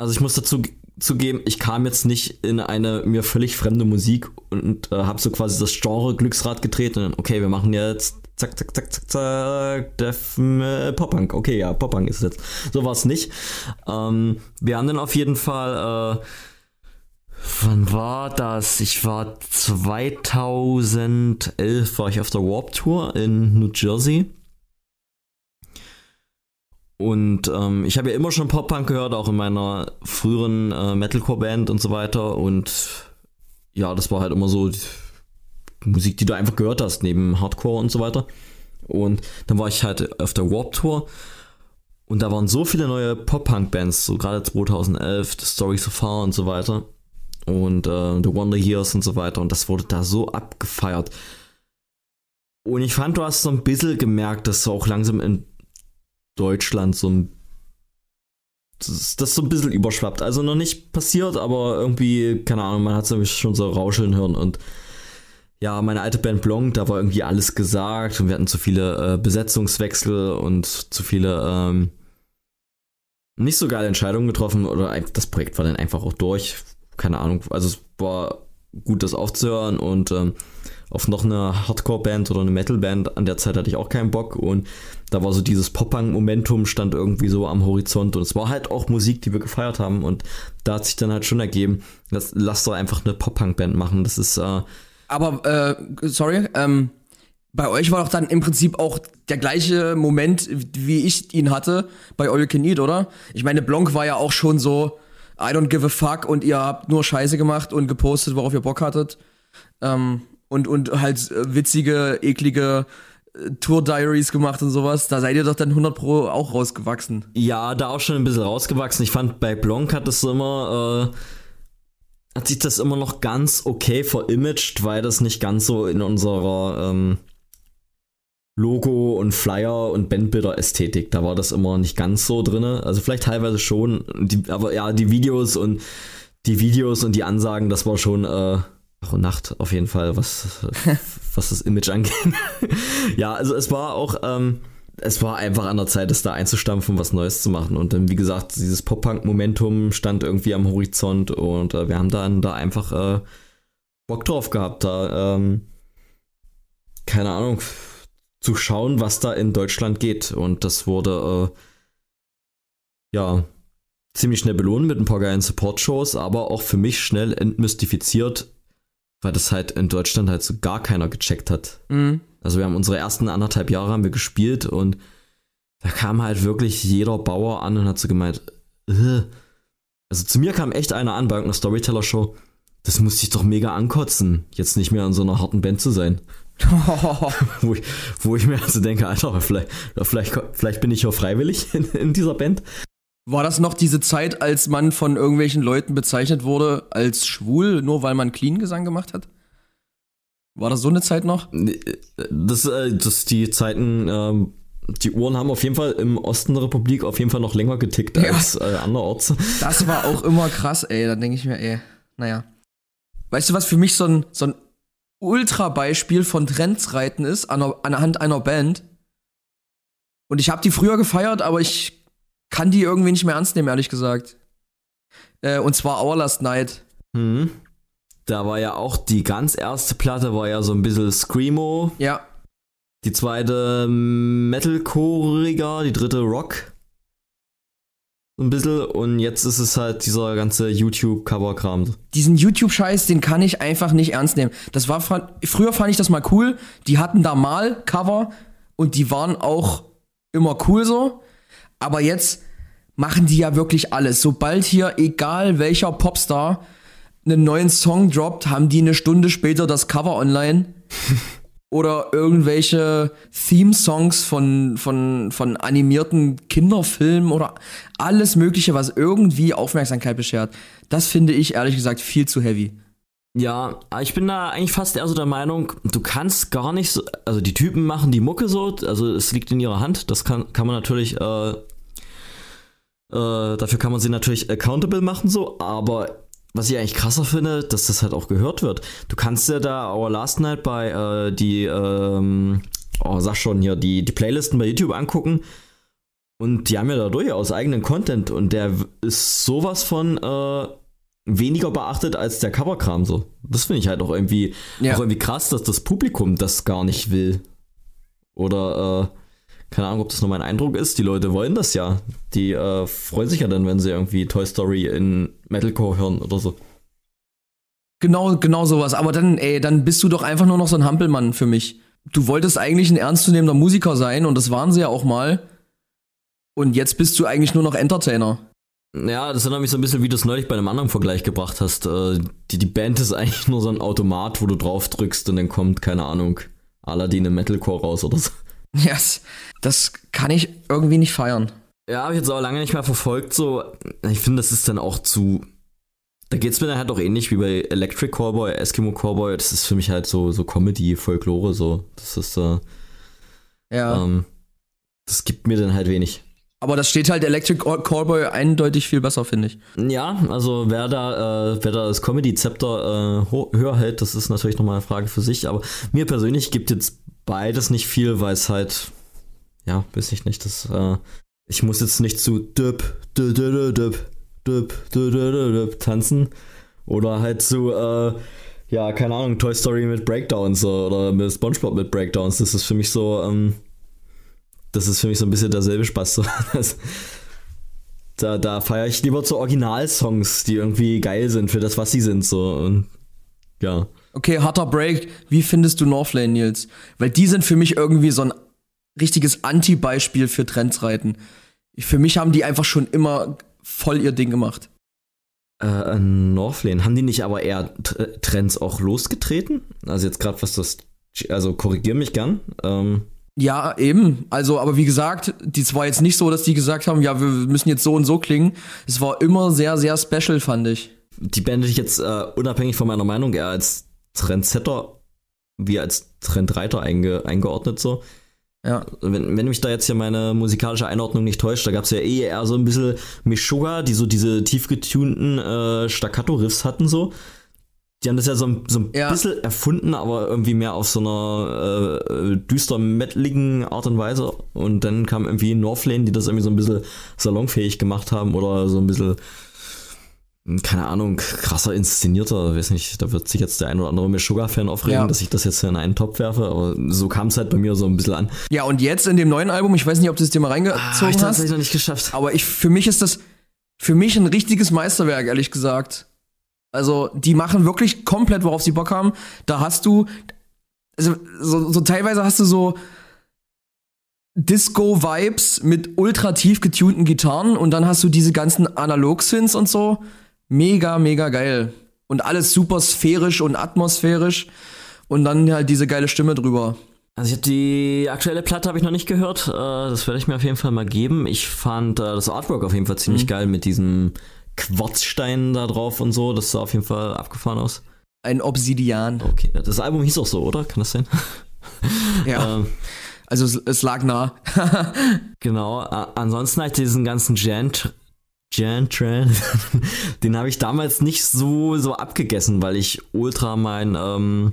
Also ich muss dazu zugeben, ich kam jetzt nicht in eine mir völlig fremde Musik und äh, habe so quasi das Genre Glücksrad gedreht und dann, okay, wir machen jetzt zack, zack, zack, zack, zack, Def, äh, Pop-Punk. Okay, ja, Pop-Punk ist es jetzt. So war es nicht. Ähm, wir haben dann auf jeden Fall, äh, wann war das? Ich war 2011 war ich auf der Warp Tour in New Jersey. Und ähm, ich habe ja immer schon Pop-Punk gehört, auch in meiner früheren äh, Metalcore-Band und so weiter. Und ja, das war halt immer so die Musik, die du einfach gehört hast, neben Hardcore und so weiter. Und dann war ich halt auf der Warp Tour und da waren so viele neue Pop-Punk-Bands, so gerade 2011, The Story So Far und so weiter. Und äh, The Wonder Years und so weiter. Und das wurde da so abgefeiert. Und ich fand, du hast so ein bisschen gemerkt, dass so auch langsam in Deutschland so ein das, das so ein bisschen überschwappt. Also noch nicht passiert, aber irgendwie, keine Ahnung, man hat es schon so rauscheln hören und ja, meine alte Band Blanc, da war irgendwie alles gesagt und wir hatten zu viele äh, Besetzungswechsel und zu viele ähm, nicht so geile Entscheidungen getroffen oder das Projekt war dann einfach auch durch. Keine Ahnung, also es war gut, das aufzuhören und ähm, auf noch eine Hardcore-Band oder eine Metal-Band. An der Zeit hatte ich auch keinen Bock und da war so dieses Pop-Punk-Momentum stand irgendwie so am Horizont und es war halt auch Musik, die wir gefeiert haben und da hat sich dann halt schon ergeben, lass, lass doch einfach eine Pop-Punk-Band machen. Das ist. Äh
Aber, äh, sorry, ähm, bei euch war doch dann im Prinzip auch der gleiche Moment, wie ich ihn hatte bei All You Can Eat, oder? Ich meine, Blanc war ja auch schon so, I don't give a fuck und ihr habt nur Scheiße gemacht und gepostet, worauf ihr Bock hattet. Ähm, und, und halt äh, witzige, eklige äh, Tour-Diaries gemacht und sowas. Da seid ihr doch dann 100 Pro auch rausgewachsen.
Ja, da auch schon ein bisschen rausgewachsen. Ich fand, bei Blanc hat es immer, äh, hat sich das immer noch ganz okay verimaged, weil das nicht ganz so in unserer ähm, Logo und Flyer und Bandbilder-Ästhetik, da war das immer nicht ganz so drin. Also vielleicht teilweise schon, die, aber ja, die Videos und die Videos und die Ansagen, das war schon äh, Tag und Nacht auf jeden Fall, was, was das Image angeht. ja, also es war auch, ähm, es war einfach an der Zeit, es da einzustampfen, was Neues zu machen. Und dann, wie gesagt, dieses Pop-Punk-Momentum stand irgendwie am Horizont und äh, wir haben dann da einfach äh, Bock drauf gehabt, da, ähm, keine Ahnung, zu schauen, was da in Deutschland geht. Und das wurde, äh, ja, ziemlich schnell belohnt mit ein paar geilen Support-Shows, aber auch für mich schnell entmystifiziert, weil das halt in Deutschland halt so gar keiner gecheckt hat.
Mhm.
Also wir haben unsere ersten anderthalb Jahre haben wir gespielt und da kam halt wirklich jeder Bauer an und hat so gemeint, äh. also zu mir kam echt einer an bei irgendeiner Storyteller-Show, das musste ich doch mega ankotzen, jetzt nicht mehr in so einer harten Band zu sein. wo, ich, wo ich mir also denke, Alter, vielleicht, vielleicht, vielleicht bin ich ja freiwillig in, in dieser Band.
War das noch diese Zeit, als man von irgendwelchen Leuten bezeichnet wurde als schwul, nur weil man Clean-Gesang gemacht hat? War das so eine Zeit noch?
Das, äh, das die Zeiten, ähm, die Uhren haben auf jeden Fall im Osten der Republik auf jeden Fall noch länger getickt
Ja.
als äh, anderorts.
Das war auch immer krass, ey. Da denke ich mir, ey, naja. Weißt du, was für mich so ein, so ein Ultra-Beispiel von Trendsreiten ist, an, einer- anhand einer Band? Und ich habe die früher gefeiert, aber ich kann die irgendwie nicht mehr ernst nehmen, ehrlich gesagt. Äh, und zwar Our Last Night.
Mhm. Da war ja auch die ganz erste Platte, war ja so ein bisschen Screamo.
Ja,
Die zweite Metalcoreiger, die dritte Rock. So ein bisschen. Und jetzt ist es halt dieser ganze YouTube-Cover-Kram.
diesen YouTube-Scheiß, den kann ich einfach nicht ernst nehmen. Das war früher fand ich das mal cool. Die hatten da mal Cover und die waren auch immer cool so. Aber jetzt machen die ja wirklich alles. Sobald hier, egal welcher Popstar, einen neuen Song droppt, haben die eine Stunde später das Cover online. Oder irgendwelche Theme-Songs von, von, von animierten Kinderfilmen oder alles Mögliche, was irgendwie Aufmerksamkeit beschert. Das finde ich ehrlich gesagt viel zu heavy.
Ja, ich bin da eigentlich fast eher so der Meinung, du kannst gar nicht so, also die Typen machen die Mucke so, also es liegt in ihrer Hand, das kann, kann man natürlich, äh, äh, dafür kann man sie natürlich accountable machen so, aber was ich eigentlich krasser finde, dass das halt auch gehört wird. Du kannst ja da Our Last Night bei äh, die, ähm, oh, sag schon hier, die, die Playlisten bei YouTube angucken und die haben ja da durchaus eigenen Content und der ist sowas von, äh, weniger beachtet als der Coverkram so. Das finde ich halt auch irgendwie,
Ja.
auch irgendwie krass, dass das Publikum das gar nicht will. Oder, äh, keine Ahnung, ob das nur mein Eindruck ist. Die Leute wollen das ja. Die äh, freuen sich ja dann, wenn sie irgendwie Toy Story in Metalcore hören oder so.
Genau, genau sowas. Aber dann, ey, dann bist du doch einfach nur noch so ein Hampelmann für mich. Du wolltest eigentlich ein ernstzunehmender Musiker sein und das waren sie ja auch mal. Und jetzt bist du eigentlich nur noch Entertainer.
Ja, das erinnert mich so ein bisschen, wie du es neulich bei einem anderen Vergleich gebracht hast. Äh, die, die Band ist eigentlich nur so ein Automat, wo du drauf drückst und dann kommt, keine Ahnung, Aladdin im Metalcore raus oder so.
Yes. Das kann ich irgendwie nicht feiern.
Ja, habe ich jetzt auch lange nicht mehr verfolgt. So, ich finde, das ist dann auch zu. Da geht's mir dann halt auch ähnlich wie bei Electric Callboy, Eskimo Callboy. Das ist für mich halt so so Comedy, Folklore so. Das ist äh,
Ja.
ähm, das gibt mir dann halt wenig.
Aber das steht halt Electric Callboy eindeutig viel besser, finde ich.
Ja, also wer da, äh, wer da das Comedy-Zepter äh, höher hält, das ist natürlich nochmal eine Frage für sich. Aber mir persönlich gibt jetzt beides nicht viel, weil es halt, ja, weiß ich nicht, das, äh, ich muss jetzt nicht zu düp, düp, düp, düp, düp, düp, düp, düp tanzen oder halt zu, äh, ja, keine Ahnung, Toy Story mit Breakdowns oder mit SpongeBob mit Breakdowns. Das ist für mich so, ähm, das ist für mich so ein bisschen derselbe Spaß. So. Das, da, da feiere ich lieber zu Originalsongs, die irgendwie geil sind für das, was sie sind. So. Und ja.
Okay, harter Break. Wie findest du Northlane, Nils? Weil die sind für mich irgendwie so ein richtiges Anti-Beispiel für Trendsreiten. Für mich haben die einfach schon immer voll ihr Ding gemacht.
Äh, Northlane, haben die nicht aber eher Trends auch losgetreten? Also jetzt gerade was das, also korrigier mich gern. Ähm,
Ja, eben. Also, aber wie gesagt, dies war jetzt nicht so, dass die gesagt haben, ja, wir müssen jetzt so und so klingen. Es war immer sehr, sehr special, fand ich.
die Band hätte ich jetzt äh, unabhängig von meiner Meinung eher als Trendsetter wie als Trendreiter einge eingeordnet so.
Ja.
Wenn, wenn mich da jetzt hier meine musikalische Einordnung nicht täuscht, da gab es ja eh eher so ein bisschen Meshuggah, die so diese tief getunten äh, Staccato-Riffs hatten so. Die haben das ja so ein, so ein
Ja.
bisschen erfunden, aber irgendwie mehr auf so einer äh, düster metaligen Art und Weise. Und dann kam irgendwie Northlane, die das irgendwie so ein bisschen salonfähig gemacht haben oder so ein bisschen, keine Ahnung, krasser inszenierter. Weiß nicht, da wird sich jetzt der ein oder andere Meshuggah-Fan aufregen,
Ja.
dass ich das jetzt in einen Topf werfe, aber so kam es halt bei mir so ein bisschen an.
Ja, und jetzt in dem neuen Album, ich weiß nicht, ob du es dir mal
Ah,
reingezogen
ich
hast,
tatsächlich noch nicht geschafft.
aber ich, für mich ist das, für mich ein richtiges Meisterwerk, ehrlich gesagt. Also, die machen wirklich komplett, worauf sie Bock haben. Da hast du, also, so, so teilweise hast du so Disco-Vibes mit ultra tief getunten Gitarren und dann hast du diese ganzen Analog-Synths und so. Mega, mega geil. Und alles super sphärisch und atmosphärisch. Und dann halt diese geile Stimme drüber.
Also ich habe die aktuelle Platte habe ich noch nicht gehört. Äh, das werde ich mir auf jeden Fall mal geben. Ich fand äh, das Artwork auf jeden Fall ziemlich mhm. geil mit diesem Quarzstein da drauf und so. Das sah auf jeden Fall abgefahren aus.
Ein Obsidian.
Okay, das Album hieß auch so, oder? Kann das sein?
Ja. ähm, also es, es, lag nah.
genau. ansonsten halt diesen ganzen Gent Jan Trend, den habe ich damals nicht so so abgegessen, weil ich ultra mein ähm,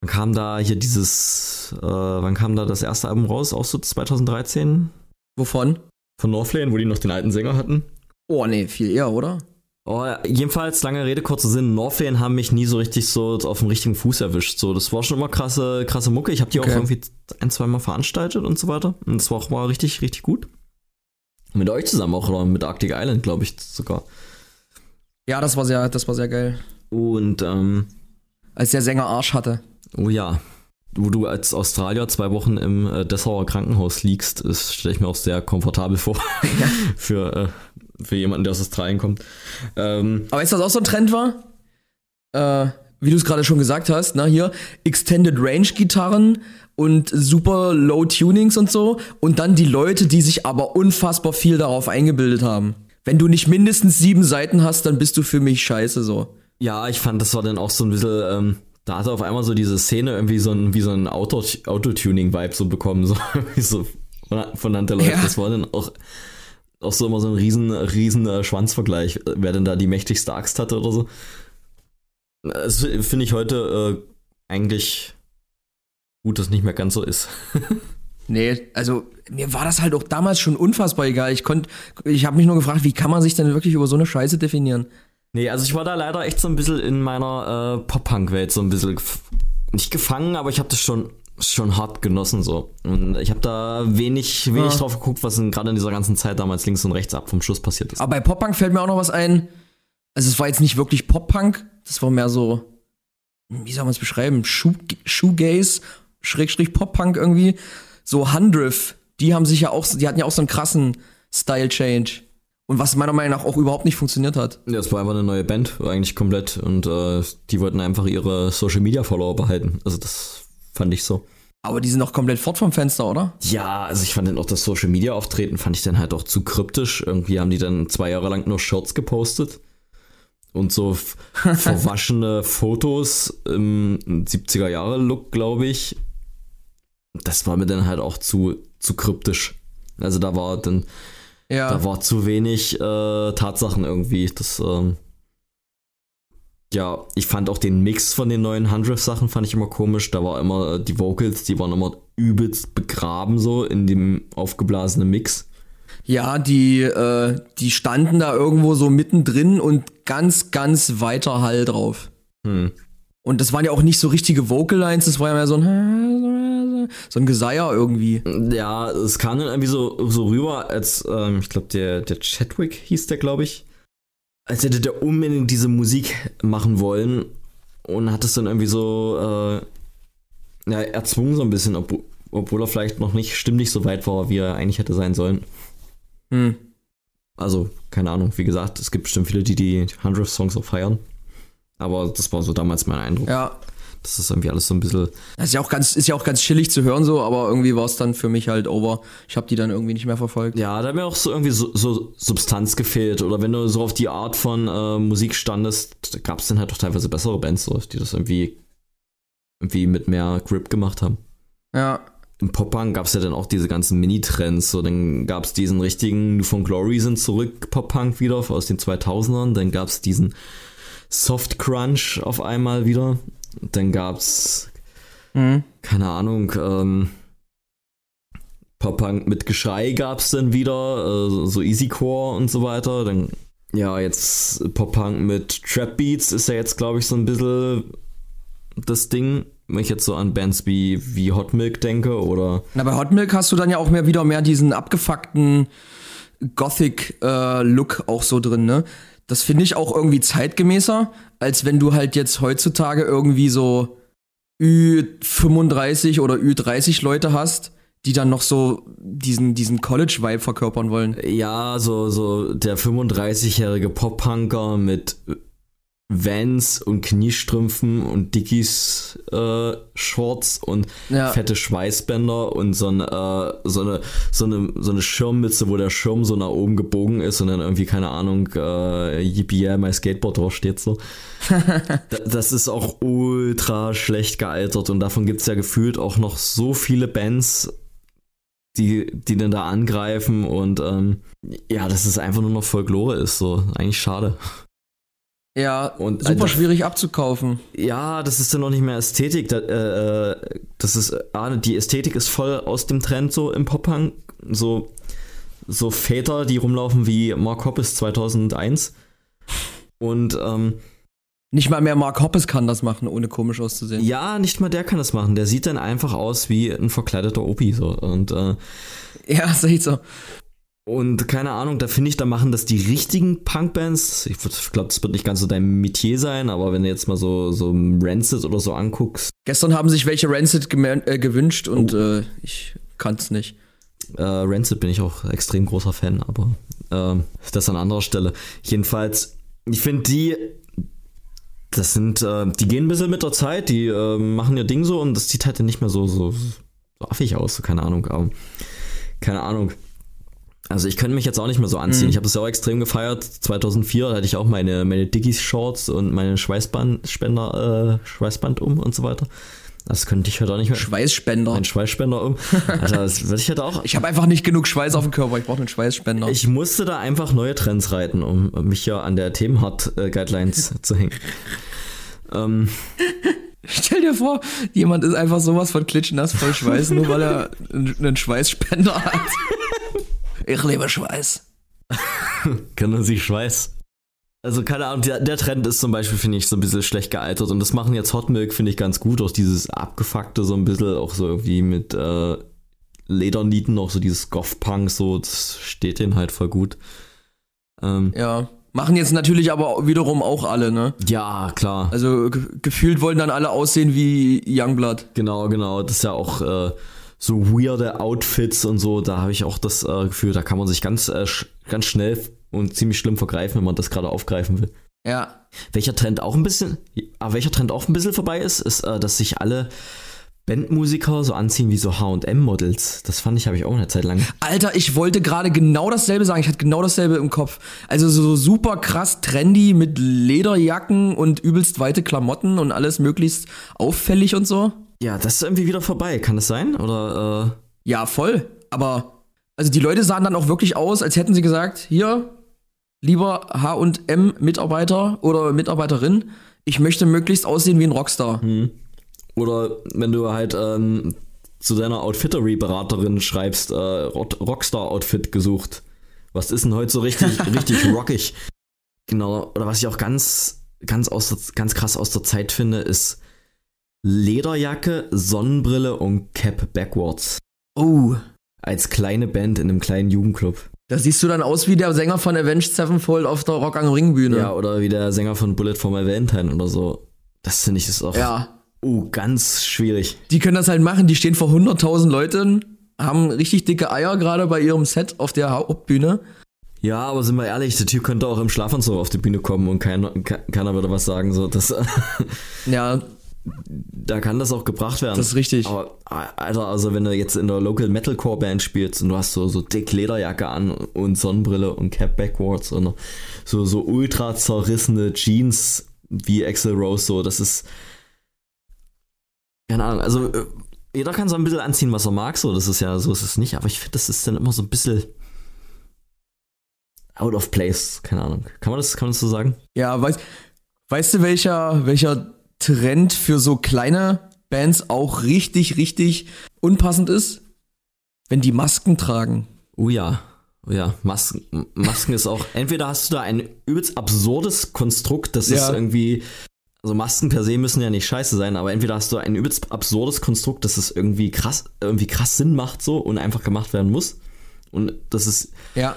wann kam da hier dieses äh, wann kam da das erste Album raus? Auch so 2013?
Wovon?
Von Northlane, wo die noch den alten Sänger hatten.
Oh, nee, viel eher, oder?
Oh, jedenfalls, lange Rede, kurzer Sinn, Northlane haben mich nie so richtig so auf dem richtigen Fuß erwischt. So, das war schon immer krasse, krasse Mucke. Ich habe die okay. auch irgendwie ein, zwei Mal veranstaltet und so weiter. Und das war auch mal richtig, richtig gut. Mit euch zusammen auch, oder mit Arctic Island, glaube ich sogar.
Ja, das war sehr, das war sehr geil.
Und, ähm.
Als der Sänger Arsch hatte.
Oh ja, wo du als Australier zwei Wochen im äh, Dessauer Krankenhaus liegst, stelle ich mir auch sehr komfortabel vor. Ja. für, äh, für jemanden, der aus Australien kommt.
Ähm, Aber ist das auch so ein Trend war? Äh, wie du es gerade schon gesagt hast, na hier, Extended Range Gitarren und super Low Tunings und so. Und dann die Leute, die sich aber unfassbar viel darauf eingebildet haben. Wenn du nicht mindestens sieben Seiten hast, dann bist du für mich scheiße so.
Ja, ich fand, das war dann auch so ein bisschen, ähm, da hat er auf einmal so diese Szene irgendwie so ein, wie so ein Auto, Autotuning-Vibe so bekommen, so, so von, von Leute. Ja. Das war dann auch, auch so immer so ein riesen, riesen äh, Schwanzvergleich, wer denn da die mächtigste Axt hatte oder so. Das finde ich heute äh, eigentlich gut, dass nicht mehr ganz so ist.
nee, also mir war das halt auch damals schon unfassbar egal. Ich konnte, ich habe mich nur gefragt, wie kann man sich denn wirklich über so eine Scheiße definieren?
Nee, also ich war da leider echt so ein bisschen in meiner äh, Pop-Punk-Welt so ein bisschen nicht gefangen, aber ich habe das schon schon hart genossen so. Und ich habe da wenig, wenig ja. drauf geguckt, was gerade in dieser ganzen Zeit damals links und rechts ab vom Schluss passiert ist.
Aber bei Pop-Punk fällt mir auch noch was ein. Also es war jetzt nicht wirklich Pop-Punk, das war mehr so, wie soll man es beschreiben? Shoegaze, Schrägstrich Pop-Punk irgendwie. So Hundriff, die haben sich ja auch, die hatten ja auch so einen krassen Style-Change. Und was meiner Meinung nach auch überhaupt nicht funktioniert hat.
Ja, es war einfach eine neue Band, eigentlich komplett. Und äh, die wollten einfach ihre Social Media Follower behalten. Also das fand ich so.
Aber die sind doch komplett fort vom Fenster, oder?
Ja, also ich fand dann auch das Social Media Auftreten, fand ich dann halt auch zu kryptisch. Irgendwie haben die dann zwei Jahre lang nur Shirts gepostet. Und so verwaschene Fotos im 70er Jahre Look, glaube ich. Das war mir dann halt auch zu, zu kryptisch. Also da war dann ja. Da war zu wenig äh, Tatsachen irgendwie. Das, ähm, ja, ich fand auch den Mix von den neuen Hundredth-Sachen fand ich immer komisch. Da war immer, äh, die Vocals, die waren immer übelst begraben so in dem aufgeblasenen Mix.
Ja, die, äh, die standen da irgendwo so mittendrin und ganz, ganz weiter Hall drauf. Hm. Und das waren ja auch nicht so richtige Vocal Lines, das war ja mehr so ein so ein Geseier irgendwie.
Ja, es kam dann irgendwie so, so rüber, als ähm, ich glaube der der Chadwick hieß der, glaube ich, als hätte der unbedingt diese Musik machen wollen und hat es dann irgendwie so äh, ja, erzwungen so ein bisschen, ob, obwohl er vielleicht noch nicht stimmlich so weit war, wie er eigentlich hätte sein sollen. Hm. Also, keine Ahnung, wie gesagt, es gibt bestimmt viele, die die 100 Songs auch feiern. Aber das war so damals mein Eindruck.
Ja.
Das ist irgendwie alles so ein bisschen.
Das ist ja auch ganz, ist ja auch ganz chillig zu hören, so, aber irgendwie war es dann für mich halt over. Ich habe die dann irgendwie nicht mehr verfolgt.
Ja, da hat mir auch so irgendwie so, so Substanz gefehlt. Oder wenn du so auf die Art von äh, Musik standest, gab es dann halt auch teilweise bessere Bands, so, die das irgendwie, irgendwie mit mehr Grip gemacht haben.
Ja.
Im Pop-Punk gab es ja dann auch diese ganzen Mini-Trends. So, dann gab es diesen richtigen New von Glory sind zurück Pop-Punk wieder aus den 2000ern. Dann gab es diesen Soft Crunch auf einmal wieder. Dann gab's, mhm. keine Ahnung, ähm, Pop-Punk mit Geschrei gab's dann wieder, äh, so Easycore und so weiter. Dann, ja, jetzt Pop-Punk mit Trap Beats ist ja jetzt, glaube ich, so ein bisschen das Ding. Wenn ich jetzt so an Bands wie, wie Hot Milk denke oder.
Na, bei Hot Milk hast du dann ja auch mehr wieder mehr diesen abgefuckten Gothic-Look äh, auch so drin, ne? Das finde ich auch irgendwie zeitgemäßer, als wenn du halt jetzt heutzutage irgendwie so Ü35 oder Ü30 Leute hast, die dann noch so diesen, diesen College-Vibe verkörpern wollen.
Ja, so, so der 35-jährige Pop-Punker mit Vans und Kniestrümpfen und Dickies äh, Shorts und
Ja.
fette Schweißbänder und so, ein, äh, so, eine, so, eine, so eine Schirmmütze, wo der Schirm so nach oben gebogen ist und dann irgendwie, keine Ahnung, äh, Yippie, yeah, my Skateboard draufsteht so. Da- das ist auch ultra schlecht gealtert und davon gibt's ja gefühlt auch noch so viele Bands, die, die dann da angreifen und ähm, ja, dass es einfach nur noch Folklore ist, so eigentlich schade.
Ja,
Und,
super
äh,
schwierig abzukaufen.
Ja, das ist dann noch nicht mehr Ästhetik. Da, äh, äh, das ist, ah, die Ästhetik ist voll aus dem Trend so im Pop-Punk. So, so Väter, die rumlaufen wie Mark Hoppus 2001. Und ähm,
Nicht mal mehr Mark Hoppes kann das machen, ohne komisch auszusehen.
ja, nicht mal der kann das machen. Der sieht dann einfach aus wie ein verkleideter Opi. So. Und äh,
Ja, ist echt so.
Und keine Ahnung, da finde ich, da machen das die richtigen Punkbands. Ich glaube, das wird nicht ganz so dein Metier sein, aber wenn du jetzt mal so, so Rancid oder so anguckst,
Gestern haben sich welche Rancid äh, gewünscht und äh, ich kann's nicht.
äh, Rancid bin ich auch extrem großer Fan, aber ähm, das an anderer Stelle. Jedenfalls, ich finde die, das sind, äh, die gehen ein bisschen mit der Zeit, die äh, machen ihr Ding so und das sieht halt dann nicht mehr so, so, so affig aus, so, keine Ahnung, aber, keine Ahnung. Also ich könnte mich jetzt auch nicht mehr so anziehen.
Mhm.
Ich habe das ja auch extrem gefeiert. 2004 da hatte ich auch meine, meine Dickies-Shorts und meine Schweißbandspender, äh, Schweißband um und so weiter. Das könnte ich heute auch nicht mehr.
Schweißspender.
Mein Schweißspender um. Alter, das würde ich halt auch.
Ich habe einfach nicht genug Schweiß auf dem Körper, ich brauche einen Schweißspender.
Ich musste da einfach neue Trends reiten, um mich ja an der Themenhard-Guidelines zu hängen. Ähm,
Stell dir vor, jemand ist einfach sowas von klitschnass voll Schweiß, nur weil er einen Schweißspender hat. Ich liebe Schweiß.
kann nur sich Schweiß. Also keine Ahnung, der, der Trend ist zum Beispiel, finde ich, so ein bisschen schlecht gealtert und das machen jetzt Hot Milk, finde ich, ganz gut. Auch dieses abgefuckte so ein bisschen, auch so irgendwie mit äh, Ledernieten, auch so dieses Goth-Punk, so, das steht denen halt voll gut. Ähm,
Ja. Machen jetzt natürlich aber wiederum auch alle, ne?
ja, klar.
Also ge gefühlt wollen dann alle aussehen wie Youngblood.
Genau, genau. Das ist ja auch äh, so weirde Outfits und so. Da habe ich auch das äh, Gefühl, da kann man sich ganz, äh, sch ganz schnell und ziemlich schlimm vergreifen, wenn man das gerade aufgreifen will.
Ja.
Welcher Trend auch ein bisschen, aber welcher Trend auch ein bisschen vorbei ist, ist, äh, dass sich alle Bandmusiker so anziehen wie so H&M-Models. Das fand ich, habe ich auch eine Zeit lang.
Alter, ich wollte gerade genau dasselbe sagen. Ich hatte genau dasselbe im Kopf. Also so super krass trendy mit Lederjacken und übelst weite Klamotten und alles möglichst auffällig und so.
Ja, das ist irgendwie wieder vorbei. Kann das sein? Oder äh,
Ja, voll. Aber also die Leute sahen dann auch wirklich aus, als hätten sie gesagt, hier, lieber H&M-Mitarbeiter oder Mitarbeiterin, ich möchte möglichst aussehen wie ein Rockstar.
Oder wenn du halt ähm, zu deiner Outfittery-Beraterin schreibst, äh, Rock- Rockstar-Outfit gesucht. Was ist denn heute so richtig, richtig rockig? Genau, oder was ich auch ganz, ganz, aus ganz krass aus der Zeit finde, ist Lederjacke, Sonnenbrille und Cap backwards.
Oh,
Als kleine Band in einem kleinen Jugendclub.
da siehst du dann aus wie der Sänger von Avenged Sevenfold auf der Rock am Ring Bühne.
Ja, oder wie der Sänger von Bullet for My Valentine oder so. Das finde ich ist auch
ja.
uh, ganz schwierig.
Die können das halt machen, die stehen vor 100.000 Leuten, haben richtig dicke Eier gerade bei ihrem Set auf der Hauptbühne.
Ja, aber sind wir ehrlich, der Typ könnte auch im Schlafanzug auf die Bühne kommen und keiner, ke- keiner würde was sagen. So, das,
Ja,
da kann das auch gebracht werden.
das ist richtig.
aber, Alter, also wenn du jetzt in der Local Metalcore Band spielst und du hast so, so dick Lederjacke an und Sonnenbrille und Cap backwards und so, so ultra zerrissene Jeans wie Axel Rose, so, das ist. Keine Ahnung, also äh, jeder kann so ein bisschen anziehen, was er mag, so, das ist ja, so ist es nicht, aber ich finde, das ist dann immer so ein bisschen out of place, keine Ahnung. Kann man das, kann man das so sagen?
Ja, weißt, weißt du, welcher, welcher Trend für so kleine Bands auch richtig, richtig unpassend ist? Wenn die Masken tragen.
Oh ja. Oh ja, Masken, Masken ist auch. Entweder hast du da ein übelst absurdes Konstrukt, das ist
Ja.
irgendwie. Also Masken per se müssen ja nicht scheiße sein, aber entweder hast du ein übelst absurdes Konstrukt, das ist irgendwie krass, irgendwie krass Sinn macht so und einfach gemacht werden muss. Und das ist.
Ja.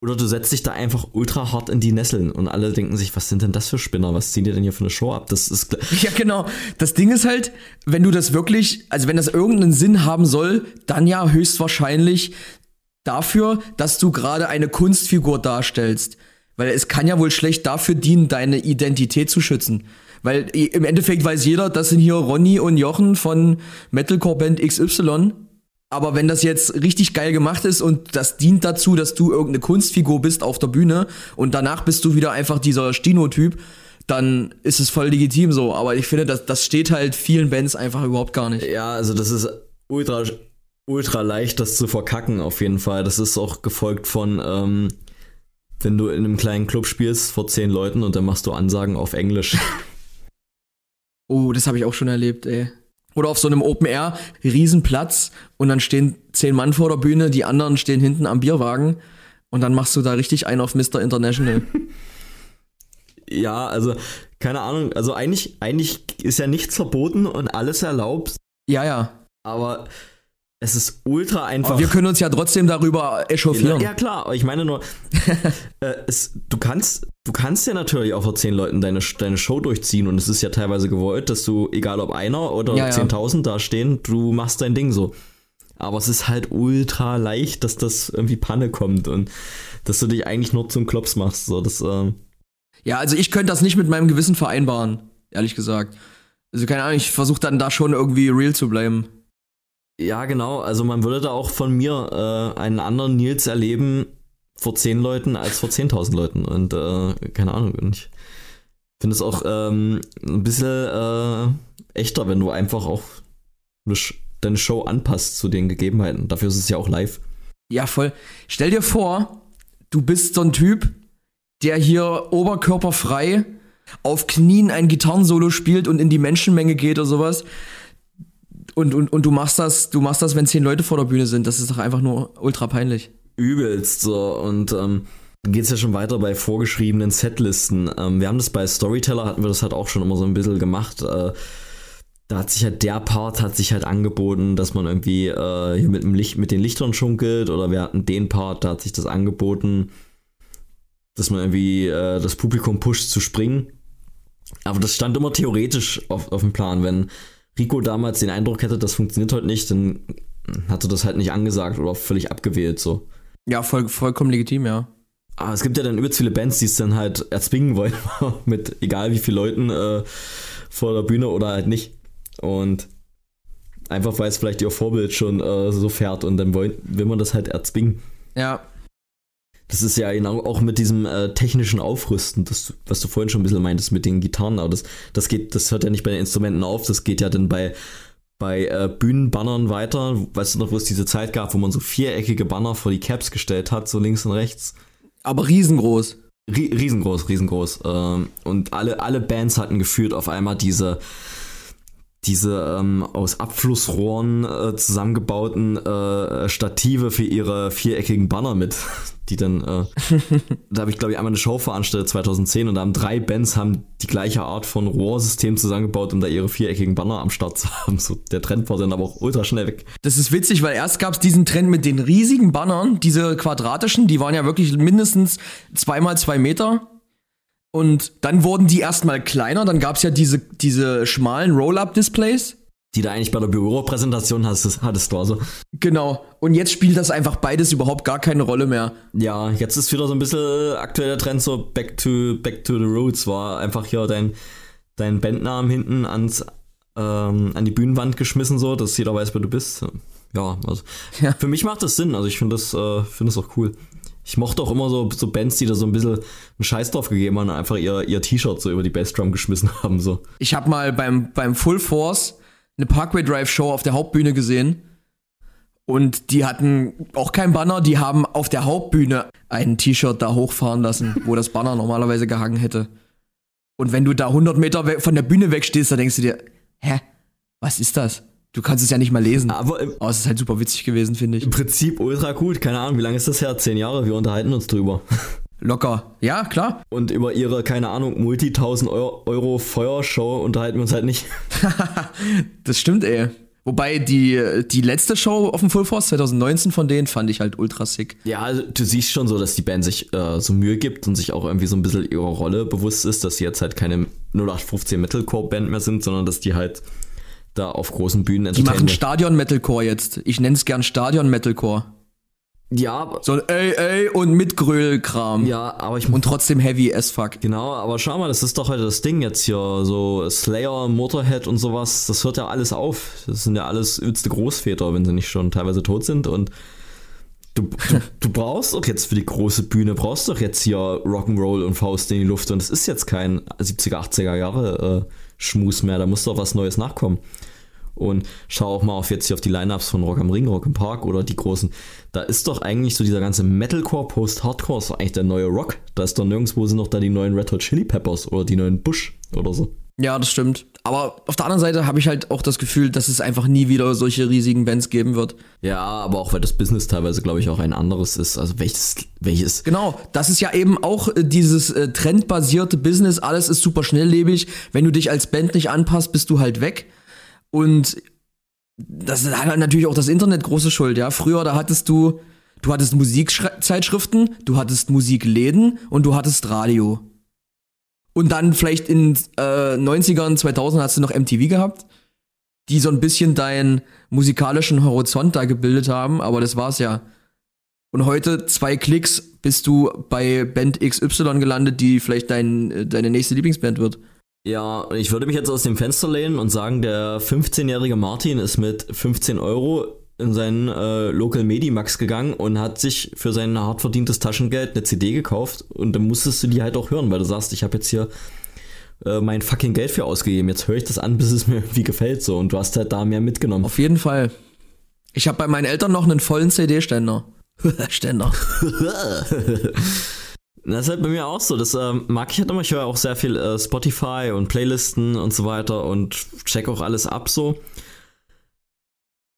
Oder du setzt dich da einfach ultra hart in die Nesseln und alle denken sich, was sind denn das für Spinner? Was ziehen die denn hier für eine Show ab? Das ist.
Ja, genau. Das Ding ist halt, wenn du das wirklich, also wenn das irgendeinen Sinn haben soll, dann ja höchstwahrscheinlich dafür, dass du gerade eine Kunstfigur darstellst. Weil es kann ja wohl schlecht dafür dienen, deine Identität zu schützen. Weil im Endeffekt weiß jeder, das sind hier Ronny und Jochen von Metalcore Band XY aber wenn das jetzt richtig geil gemacht ist und das dient dazu, dass du irgendeine Kunstfigur bist auf der Bühne und danach bist du wieder einfach dieser Stino-Typ, dann ist es voll legitim so. Aber ich finde, das, das steht halt vielen Bands einfach überhaupt gar nicht.
Ja, also das ist ultra, ultra leicht, das zu verkacken auf jeden Fall. Das ist auch gefolgt von, ähm, wenn du in einem kleinen Club spielst vor zehn Leuten und dann machst du Ansagen auf Englisch.
oh, das habe ich auch schon erlebt, ey. Oder auf so einem Open Air, Riesenplatz und dann stehen zehn Mann vor der Bühne, die anderen stehen hinten am Bierwagen und dann machst du da richtig einen auf Mr. International.
ja, also keine Ahnung, also eigentlich, eigentlich ist ja nichts verboten und alles erlaubt.
Ja, ja.
Aber es ist ultra einfach. Aber
wir können uns ja trotzdem darüber echauffieren.
Ja, klar, ich meine nur, äh, es, du kannst, du kannst ja natürlich auch vor zehn Leuten deine, deine Show durchziehen und es ist ja teilweise gewollt, dass du, egal ob einer oder ja, 10.000 ja. da stehen, du machst dein Ding so. Aber es ist halt ultra leicht, dass das irgendwie Panne kommt und dass du dich eigentlich nur zum Klops machst. So, das, ähm
ja, also ich könnte das nicht mit meinem Gewissen vereinbaren, ehrlich gesagt. Also keine Ahnung, ich versuche dann da schon irgendwie real zu bleiben.
Ja, genau. Also man würde da auch von mir äh, einen anderen Nils erleben vor zehn Leuten als vor 10.000 Leuten. Und äh, keine Ahnung. Und ich finde es auch ähm, ein bisschen äh, echter, wenn du einfach auch deine Show anpasst zu den Gegebenheiten. Dafür ist es ja auch live.
Ja, voll. Stell dir vor, du bist so ein Typ, der hier oberkörperfrei auf Knien ein Gitarrensolo spielt und in die Menschenmenge geht oder sowas und, und, und du machst das, du machst das, wenn zehn Leute vor der Bühne sind. Das ist doch einfach nur ultra peinlich.
Übelst so. Und ähm, geht es ja schon weiter bei vorgeschriebenen Setlisten. Ähm, wir haben das bei Storyteller, hatten wir das halt auch schon immer so ein bisschen gemacht. Äh, da hat sich halt der Part hat sich halt angeboten, dass man irgendwie äh, hier mit dem Licht, mit den Lichtern schunkelt oder wir hatten den Part, da hat sich das angeboten, dass man irgendwie äh, das Publikum pusht zu springen. Aber das stand immer theoretisch auf, auf dem Plan, wenn Rico damals den Eindruck hätte, das funktioniert heute nicht, dann hatte das halt nicht angesagt oder völlig abgewählt so.
Ja, voll, vollkommen legitim, ja.
Aber es gibt ja dann übelst viele Bands, die es dann halt erzwingen wollen, mit egal wie vielen Leuten äh, vor der Bühne oder halt nicht. Und einfach weil es vielleicht ihr Vorbild schon äh, so fährt und dann wollen, will man das halt erzwingen.
Ja,
das ist ja genau auch mit diesem äh, technischen Aufrüsten, das, was du vorhin schon ein bisschen meintest mit den Gitarren, aber das, das geht, das hört ja nicht bei den Instrumenten auf, das geht ja dann bei, bei äh, Bühnenbannern weiter. Weißt du noch, wo es diese Zeit gab, wo man so viereckige Banner vor die Caps gestellt hat, so links und rechts?
Aber riesengroß.
riesengroß, riesengroß. Ähm, und alle, alle Bands hatten geführt auf einmal diese, diese ähm, aus Abflussrohren äh, zusammengebauten äh, Stative für ihre viereckigen Banner mit, die dann, äh, da habe ich glaube ich einmal eine Show veranstaltet 2010 und da haben drei Bands haben die gleiche Art von Rohrsystem zusammengebaut, um da ihre viereckigen Banner am Start zu haben. So, der Trend war dann aber auch ultra schnell weg.
Das ist witzig, weil erst gab es diesen Trend mit den riesigen Bannern, diese quadratischen, die waren ja wirklich mindestens zweimal zwei Meter. Und dann wurden die erstmal kleiner, dann gab es ja diese, diese schmalen Roll-Up-Displays
die du eigentlich bei der Büropräsentation hattest, hattest du also.
Genau. Und jetzt spielt das einfach beides überhaupt gar keine Rolle mehr.
Ja, jetzt ist wieder so ein bisschen aktueller Trend so back to, back to the roots, war einfach hier dein, dein Bandnamen hinten ans, ähm, an die Bühnenwand geschmissen, so, dass jeder weiß, wer du bist. Ja, also ja. für mich macht das Sinn. Also ich finde das, äh, find das auch cool. Ich mochte auch immer so, so Bands, die da so ein bisschen einen Scheiß drauf gegeben haben und einfach ihr, ihr T-Shirt so über die Bassdrum geschmissen haben. So.
Ich habe mal beim, beim Full Force eine Parkway Drive Show auf der Hauptbühne gesehen. Und die hatten auch kein Banner, die haben auf der Hauptbühne ein T-Shirt da hochfahren lassen, wo das Banner normalerweise gehangen hätte. Und wenn du da 100 Meter von der Bühne wegstehst, da denkst du dir, hä, was ist das? Du kannst es ja nicht mal lesen.
Aber, im,
Aber es ist halt super witzig gewesen, finde ich.
Im Prinzip ultra gut. Keine Ahnung, wie lange ist das her? Zehn Jahre. Wir unterhalten uns drüber.
Locker. Ja, klar.
Und über ihre, keine Ahnung, Multi-1000 Euro, Euro Feuershow unterhalten wir uns halt nicht.
das stimmt, ey. Wobei die, die letzte Show auf dem Full Force 2019 von denen fand ich halt ultra sick.
Ja, also du siehst schon so, dass die Band sich äh, so Mühe gibt und sich auch irgendwie so ein bisschen ihrer Rolle bewusst ist, dass sie jetzt halt keine 0815 Metalcore-Band mehr sind, sondern dass die halt da auf großen Bühnen
Die machen Stadion-Metalcore jetzt. Ich nenne es gern Stadion-Metalcore.
Ja,
So ey, ey und mit Gröl-Kram.
ja, aber ich
Und trotzdem heavy as fuck.
Genau, aber schau mal, das ist doch heute das Ding jetzt hier. So Slayer, Motorhead und sowas, das hört ja alles auf. Das sind ja alles übelste Großväter, wenn sie nicht schon teilweise tot sind. Und du, du, du brauchst doch jetzt für die große Bühne, brauchst doch jetzt hier Rock'n'Roll und Faust in die Luft. Und es ist jetzt kein 70er, 80er Jahre äh, Schmus mehr. Da muss doch was Neues nachkommen. Und schau auch mal auf jetzt hier auf die Lineups von Rock am Ring, Rock im Park oder die großen. Da ist doch eigentlich so dieser ganze Metalcore, Post-Hardcore, ist doch eigentlich der neue Rock. Da ist doch nirgendwo sind noch da die neuen Red Hot Chili Peppers oder die neuen Bush oder so.
Ja, das stimmt. Aber auf der anderen Seite habe ich halt auch das Gefühl, dass es einfach nie wieder solche riesigen Bands geben wird.
Ja, aber auch weil das Business teilweise, glaube ich, auch ein anderes ist. Also welches, welches.
Genau, das ist ja eben auch äh, dieses äh, trendbasierte Business. Alles ist super schnelllebig. Wenn du dich als Band nicht anpasst, bist du halt weg. Und das hat natürlich auch das Internet große Schuld, ja. Früher, da hattest du, du hattest Musikzeitschriften, du hattest Musikläden und du hattest Radio. Und dann vielleicht in äh, 90ern, 2000 hast du noch MTV gehabt, die so ein bisschen deinen musikalischen Horizont da gebildet haben, aber das war's ja. Und heute, zwei Klicks, bist du bei Band XY gelandet, die vielleicht dein, äh, deine nächste Lieblingsband wird.
Ja, ich würde mich jetzt aus dem Fenster lehnen und sagen, der 15-jährige Martin ist mit 15 Euro in seinen äh, Local Medimax gegangen und hat sich für sein hart verdientes Taschengeld eine CD gekauft und dann musstest du die halt auch hören, weil du sagst, ich habe jetzt hier äh, mein fucking Geld für ausgegeben, jetzt höre ich das an, bis es mir irgendwie gefällt so und du hast halt da mehr mitgenommen.
Auf jeden Fall. Ich habe bei meinen Eltern noch einen vollen CD-Ständer. Ständer.
Das ist halt bei mir auch so. Das ähm, mag ich halt immer. Ich höre auch sehr viel äh, Spotify und Playlisten und so weiter und check auch alles ab so.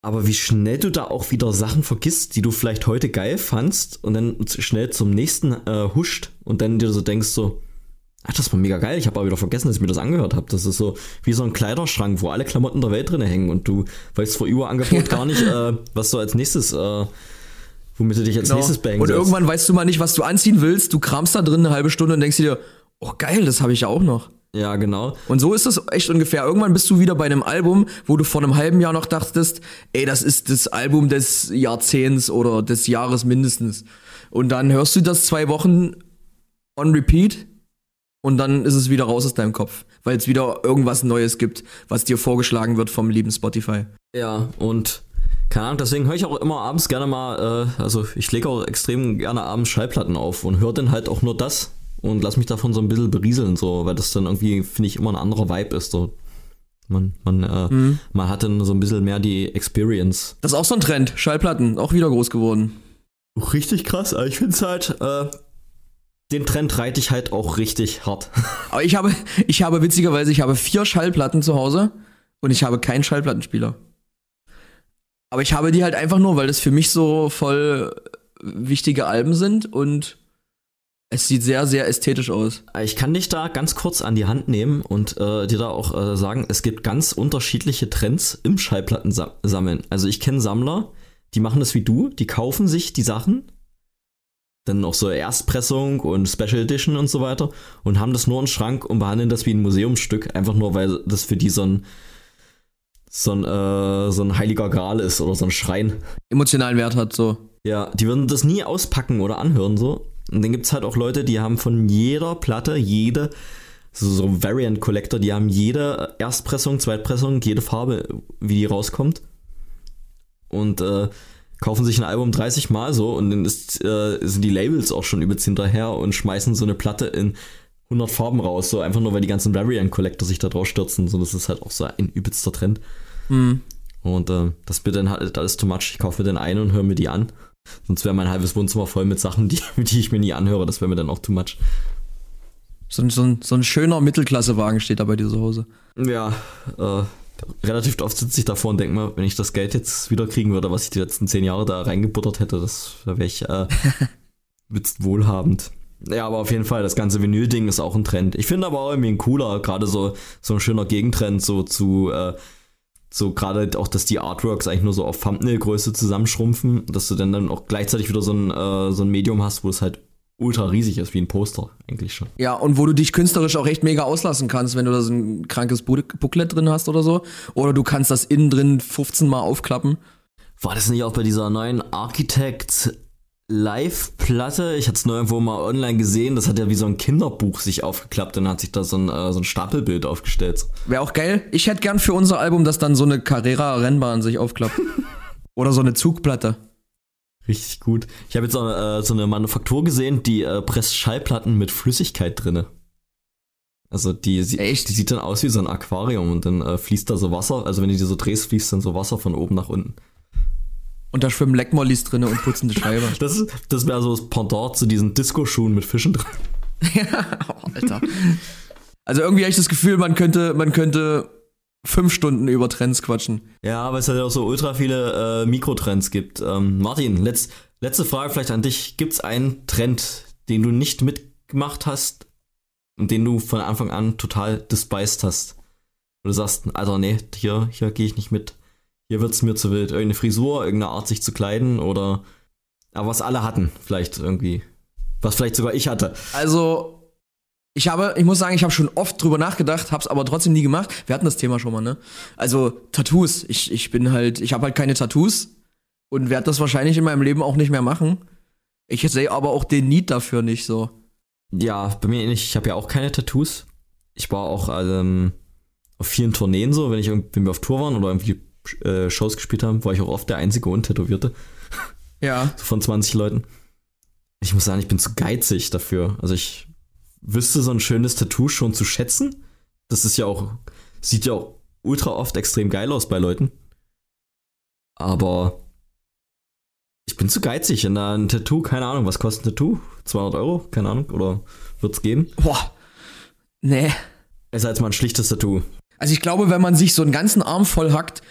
Aber wie schnell du da auch wieder Sachen vergisst, die du vielleicht heute geil fandst und dann schnell zum nächsten äh, huscht und dann dir so denkst so, ach, das war mega geil. Ich habe aber wieder vergessen, dass ich mir das angehört habe. Das ist so wie so ein Kleiderschrank, wo alle Klamotten der Welt drin hängen und du weißt vor Überangebot gar nicht, äh, was du als nächstes äh, womit du dich als
Genau.
nächstes bangen
Und irgendwann weißt du mal nicht, was du anziehen willst. Du kramst da drin eine halbe Stunde und denkst dir, oh geil, das habe ich ja auch noch.
Ja, genau.
Und so ist das echt ungefähr. Irgendwann bist du wieder bei einem Album, wo du vor einem halben Jahr noch dachtest, ey, das ist das Album des Jahrzehnts oder des Jahres mindestens. Und dann hörst du das zwei Wochen on repeat und dann ist es wieder raus aus deinem Kopf, weil es wieder irgendwas Neues gibt, was dir vorgeschlagen wird vom lieben Spotify.
Ja, und keine Ahnung, deswegen höre ich auch immer abends gerne mal, äh, also ich lege auch extrem gerne abends Schallplatten auf und höre dann halt auch nur das und lass mich davon so ein bisschen berieseln, so, weil das dann irgendwie, finde ich, immer ein anderer Vibe ist. So. Man, man, äh, man hat dann so ein bisschen mehr die Experience.
Das ist auch so ein Trend. Schallplatten, auch wieder groß geworden.
Richtig krass, aber ich finde es halt, äh, den Trend reite ich halt auch richtig hart.
Aber ich habe, ich habe witzigerweise, ich habe vier Schallplatten zu Hause und ich habe keinen Schallplattenspieler. Aber ich habe die halt einfach nur, weil das für mich so voll wichtige Alben sind und es sieht sehr, sehr ästhetisch aus.
Ich kann dich da ganz kurz an die Hand nehmen und äh, dir da auch äh, sagen, es gibt ganz unterschiedliche Trends im Schallplattensammeln. Also ich kenne Sammler, die machen das wie du, die kaufen sich die Sachen, dann auch so Erstpressung und Special Edition und so weiter und haben das nur im Schrank und behandeln das wie ein Museumsstück, einfach nur weil das für die so ein so ein, äh, so ein heiliger Gral ist oder so ein Schrein.
Emotionalen Wert hat so.
Ja, die würden das nie auspacken oder anhören so. Und dann gibt's halt auch Leute, die haben von jeder Platte, jede, so, so Variant Collector, die haben jede Erstpressung, Zweitpressung, jede Farbe, wie die rauskommt. Und äh, kaufen sich ein Album 30 Mal so und dann ist, äh, sind die Labels auch schon übelst hinterher und schmeißen so eine Platte in 100 Farben raus, so einfach nur, weil die ganzen Variant Collector sich da drauf stürzen. So, das ist halt auch so ein übelster Trend.
Hm.
Und äh, das wird dann halt alles too much. Ich kaufe mir den einen und höre mir die an. Sonst wäre mein halbes Wohnzimmer voll mit Sachen, die, die ich mir nie anhöre. Das wäre mir dann auch too much.
So, ein- so, ein, so ein schöner Mittelklassewagen steht da bei dir zu Hause.
Ja, äh, relativ oft sitze ich davor und denke mir, wenn ich das Geld jetzt wieder kriegen würde, was ich die letzten zehn Jahre da reingebuttert hätte, das da wäre ich äh, wohlhabend. Ja, aber auf jeden Fall, das ganze Vinyl-Ding ist auch ein Trend. Ich finde aber auch irgendwie ein cooler, gerade so, so ein schöner Gegentrend so zu äh, so gerade auch, dass die Artworks eigentlich nur so auf Thumbnail-Größe zusammenschrumpfen, dass du dann, dann auch gleichzeitig wieder so ein, äh, so ein Medium hast, wo es halt ultra riesig ist, wie ein Poster eigentlich schon.
Ja, und wo du dich künstlerisch auch echt mega auslassen kannst, wenn du da so ein krankes Booklet drin hast oder so. Oder du kannst das innen drin 15 Mal aufklappen.
War das nicht auch bei dieser neuen Architect Live-Platte? Ich hatte es nur irgendwo mal online gesehen. Das hat ja wie so ein Kinderbuch sich aufgeklappt und dann hat sich da so ein, äh, so ein Stapelbild aufgestellt.
Wäre auch geil. Ich hätte gern für unser Album, dass dann so eine Carrera-Rennbahn sich aufklappt. oder so eine Zugplatte.
Richtig gut. Ich habe jetzt auch äh, so eine Manufaktur gesehen, die äh, presst Schallplatten mit Flüssigkeit drinne. Also die,
Echt?
die sieht dann aus wie so ein Aquarium und dann äh, fließt da so Wasser. Also wenn du die so drehst, fließt dann so Wasser von oben nach unten.
Und da schwimmen Leckmollis drinne und putzen die Scheibe.
Das, ist- das wäre so das Pendant zu diesen Disco-Schuhen mit Fischen drin.
oh, Alter. Also irgendwie habe ich das Gefühl, man könnte, man könnte fünf Stunden über Trends quatschen.
Ja, weil es halt auch so ultra viele äh, Mikrotrends gibt. Ähm, Martin, letz, letzte Frage vielleicht an dich. Gibt es einen Trend, den du nicht mitgemacht hast und den du von Anfang an total despised hast? Wo du sagst, Alter, nee, hier, hier gehe ich nicht mit. Hier wird's mir zu wild. Irgendeine Frisur, irgendeine Art, sich zu kleiden oder. Aber was alle hatten, vielleicht irgendwie. Was vielleicht sogar ich hatte.
Also, ich habe, ich muss sagen, ich habe schon oft drüber nachgedacht, hab's aber trotzdem nie gemacht. Wir hatten das Thema schon mal, ne? Also, Tattoos. Ich, ich bin halt, ich habe halt keine Tattoos und werde das wahrscheinlich in meinem Leben auch nicht mehr machen. Ich sehe aber auch den Need dafür nicht so.
Ja, bei mir ähnlich. Ich habe ja auch keine Tattoos. Ich war auch ähm, auf vielen Tourneen so, wenn ich wenn wir auf Tour waren oder irgendwie äh, Shows gespielt haben, war ich auch oft der einzige Untätowierte
Ja.
so von 20 Leuten. Ich muss sagen, ich bin zu geizig dafür. Also ich wüsste so ein schönes Tattoo schon zu schätzen. Das ist ja auch, sieht ja auch ultra oft extrem geil aus bei Leuten. Aber ich bin zu geizig. Und ein Tattoo, keine Ahnung, was kostet ein Tattoo? 200 Euro? Keine Ahnung. Oder wird's geben?
Boah. Nee.
Es ist als mal ein schlichtes Tattoo.
Also ich glaube, wenn man sich so einen ganzen Arm voll hackt,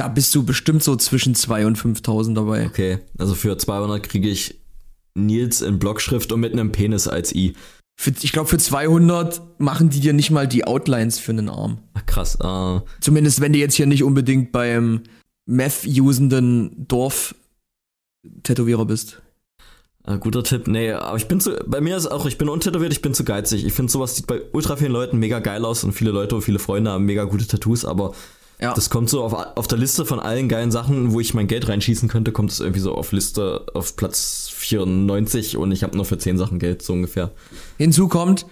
da bist du bestimmt so zwischen 2 und 5000 dabei.
Okay, also für 200 kriege ich Nils in Blockschrift und mit einem Penis als I.
Für, ich glaube, für 200 machen die dir nicht mal die Outlines für einen Arm.
Ach, krass. Äh,
Zumindest wenn du jetzt hier nicht unbedingt beim Meth-usenden Dorf-Tätowierer bist.
äh, guter Tipp. Nee, aber ich bin zu. Bei mir ist auch, ich bin untätowiert, ich bin zu geizig. Ich finde, sowas sieht bei ultra vielen Leuten mega geil aus und viele Leute, viele Freunde haben mega gute Tattoos, aber
Ja.
das kommt so auf, auf der Liste von allen geilen Sachen, wo ich mein Geld reinschießen könnte, kommt es irgendwie so auf Liste auf Platz 94 und ich habe nur für 10 Sachen Geld, so ungefähr.
Hinzu kommt,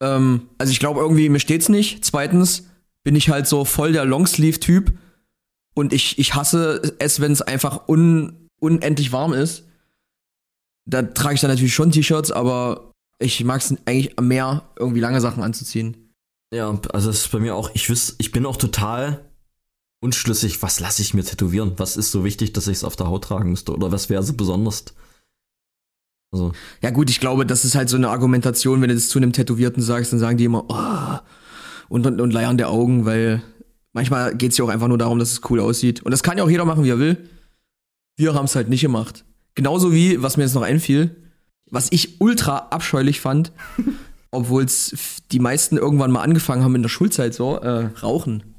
ähm, also ich glaube irgendwie, mir steht's nicht. Zweitens bin ich halt so voll der Longsleeve-Typ und ich, ich hasse es, wenn es einfach un, unendlich warm ist. Da trage ich dann natürlich schon T-Shirts, aber ich mag es eigentlich mehr, irgendwie lange Sachen anzuziehen.
Ja, also das ist bei mir auch, ich wüs, ich bin auch total unschlüssig, was lasse ich mir tätowieren? Was ist so wichtig, dass ich es auf der Haut tragen müsste? Oder was wäre so besonders? Also,
Ja gut, ich glaube, das ist halt so eine Argumentation, wenn du das zu einem Tätowierten sagst, dann sagen die immer, oh, und, und, und leiern der Augen, weil manchmal geht's ja auch einfach nur darum, dass es cool aussieht. Und das kann ja auch jeder machen, wie er will. Wir haben es halt nicht gemacht. Genauso wie, was mir jetzt noch einfiel, was ich ultra abscheulich fand, obwohl es die meisten irgendwann mal angefangen haben in der Schulzeit so, äh, rauchen.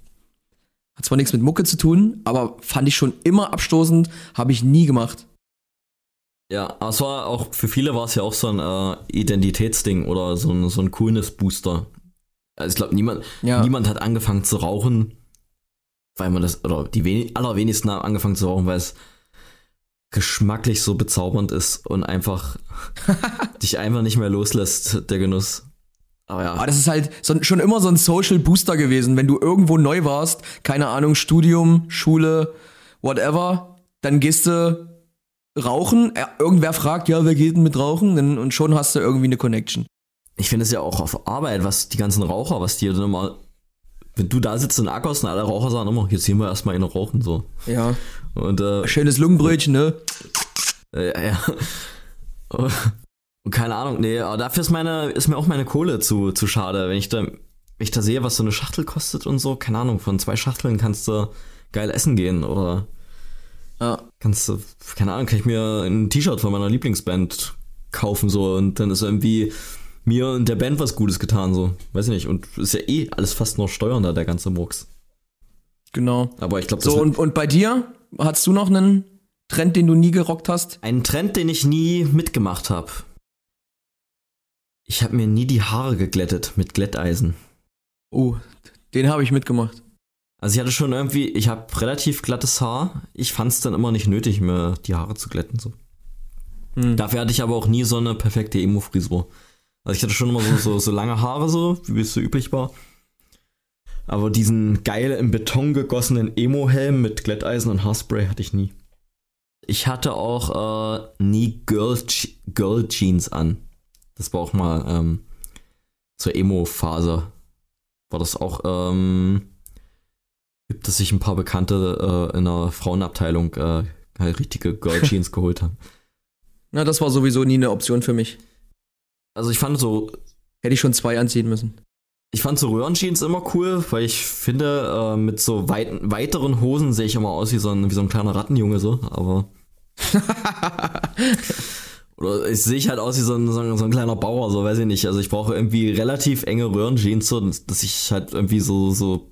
Hat zwar nichts mit Mucke zu tun, aber fand ich schon immer abstoßend, habe ich nie gemacht.
ja, aber es war auch, für viele war es ja auch so ein äh, Identitätsding oder so ein, so ein Coolness-Booster. Also ich glaube, niemand,
Ja.
niemand hat angefangen zu rauchen, weil man das, oder die weni- allerwenigsten haben angefangen zu rauchen, weil es geschmacklich so bezaubernd ist und einfach dich einfach nicht mehr loslässt, der Genuss. Aber ja.
Aber das ist halt so, schon immer so ein Social Booster gewesen. Wenn du irgendwo neu warst, keine Ahnung, Studium, Schule, whatever, dann gehst du rauchen. Irgendwer fragt, ja, wer geht denn mit rauchen? Und schon hast du irgendwie eine Connection.
Ich finde es ja auch auf Arbeit, was die ganzen Raucher, was die dann immer, wenn du da sitzt und ackerst und alle Raucher sagen immer, jetzt gehen wir erstmal in rauchen, so.
Ja.
Und, äh,
Schönes Lungenbrötchen, ne?
äh ja. Keine Ahnung, nee, aber dafür ist meine, ist mir auch meine Kohle zu, zu schade. Wenn ich da, wenn ich da sehe, was so eine Schachtel kostet und so, keine Ahnung, von zwei Schachteln kannst du geil essen gehen oder
Ja.
kannst du, keine Ahnung, kann ich mir ein T-Shirt von meiner Lieblingsband kaufen, so, und dann ist irgendwie mir und der Band was Gutes getan, so. Weiß ich nicht. Und ist ja eh alles fast nur Steuern da, der ganze Murks.
Genau.
Aber ich glaube,
So, und, und bei dir? Hast du noch einen Trend, den du nie gerockt hast?
Ein Trend, den ich nie mitgemacht habe. Ich habe mir nie die Haare geglättet mit Glätteisen.
Oh, den habe ich mitgemacht.
Also ich hatte schon irgendwie, ich habe relativ glattes Haar. Ich fand es dann immer nicht nötig, mir die Haare zu glätten. So.
Hm.
Dafür hatte ich aber auch nie so eine perfekte Emo-Frisur. Also ich hatte schon immer so, so, so lange Haare, so, wie es so üblich war. Aber diesen geil im Beton gegossenen Emo-Helm mit Glätteisen und Haarspray hatte ich nie. Ich hatte auch äh, nie Girl, Girl Jeans an. Das war auch mal ähm, zur Emo-Phase. War das auch, ähm, gibt es sich ein paar Bekannte äh, in der Frauenabteilung äh, halt richtige Girl Jeans geholt haben.
Na, das war sowieso nie eine Option für mich.
Also ich fand so,
Hätte ich schon zwei anziehen müssen.
ich fand so Röhrenjeans immer cool, weil ich finde, äh, mit so weit, weiteren Hosen sehe ich immer aus wie so ein, wie so ein kleiner Rattenjunge so, aber. Oder ich sehe ich halt aus wie so ein, so, ein, so ein kleiner Bauer, so weiß ich nicht. Also ich brauche irgendwie relativ enge Röhrenjeans, so, dass ich halt irgendwie so, so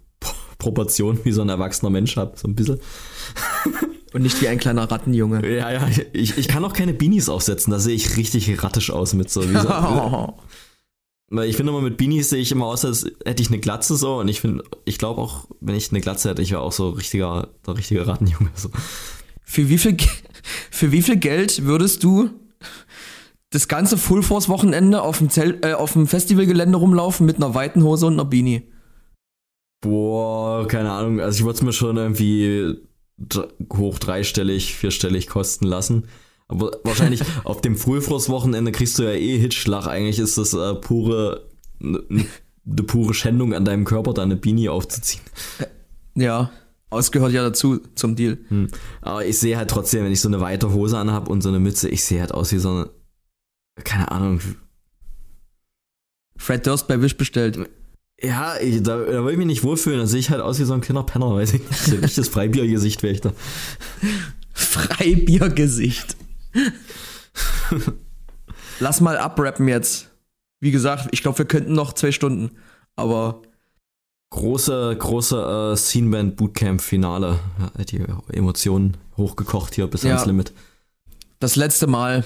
Proportionen wie so ein erwachsener Mensch habe, so ein bisschen.
Und nicht wie ein kleiner Rattenjunge.
Ja, ja, ich, ich kann auch keine Beanies aufsetzen, da sehe ich richtig rattisch aus mit so. Wie so Weil ich finde immer mit Beanies sehe ich immer aus, als hätte ich eine Glatze so und ich finde, ich glaube auch, wenn ich eine Glatze hätte, ich wäre auch so richtiger, der richtige Rattenjunge. So.
Für wie viel, für wie viel Geld würdest du das ganze Full Force Wochenende auf dem, Zelt, äh, auf dem Festivalgelände rumlaufen mit einer weiten Hose und einer Beanie?
Boah, keine Ahnung, also ich würde es mir schon irgendwie hoch dreistellig, vierstellig kosten lassen. Aber wahrscheinlich auf dem Frühfrostwochenende kriegst du ja eh Hitschlag. Eigentlich ist das äh, pure, eine ne pure Schändung an deinem Körper, da eine Beanie aufzuziehen.
Ja, ausgehört ja dazu zum Deal.
Hm. Aber ich sehe halt trotzdem, wenn ich so eine weite Hose anhab und so eine Mütze, ich sehe halt aus wie so eine, keine Ahnung,
Fred Durst bei Wish bestellt.
ja, ich, da, da will ich mich nicht wohlfühlen, da sehe ich halt aus wie so ein kleiner Penner, weiß ich nicht. So ein richtiges Freibiergesicht wäre ich da.
Freibiergesicht. Lass mal abrappen jetzt. Wie gesagt, ich glaube, wir könnten noch zwei Stunden. Aber
Große, große äh, Sceneband Bootcamp Finale. Ja, die Emotionen hochgekocht hier bis
Ja.
ans Limit.
das letzte Mal,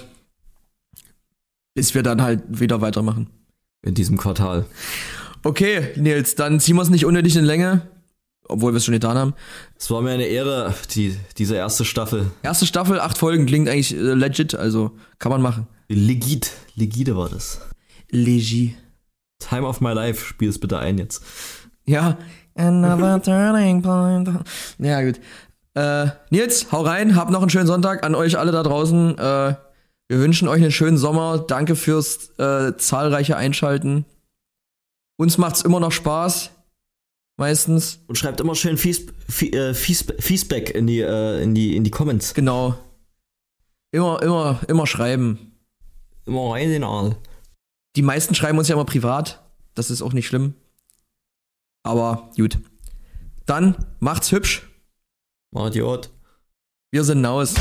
bis wir dann halt wieder weitermachen.
In diesem Quartal.
Okay, Nils, dann ziehen wir es nicht unnötig in Länge. Obwohl wir es schon getan haben.
Es war mir eine Ehre, die, diese erste Staffel.
Erste Staffel, acht Folgen, klingt eigentlich äh, legit, also kann man machen.
Legit. Legide war das.
Legi.
Time of my life, spiel es bitte ein jetzt.
Ja. Another turning point. Ja, gut. Äh, Nils, hau rein, habt noch einen schönen Sonntag an euch alle da draußen. Äh, wir wünschen euch einen schönen Sommer. Danke fürs äh, zahlreiche Einschalten. Uns macht's immer noch Spaß. Meistens.
Und schreibt immer schön Fies, Fie- äh, Fies, Feedback in die, äh, in, die, in die Comments.
Genau. Immer, immer, immer schreiben.
Immer rein den Aal.
Die meisten schreiben uns ja immer privat. Das ist auch nicht schlimm. Aber gut. Dann macht's hübsch.
Idiot.
Wir sind aus.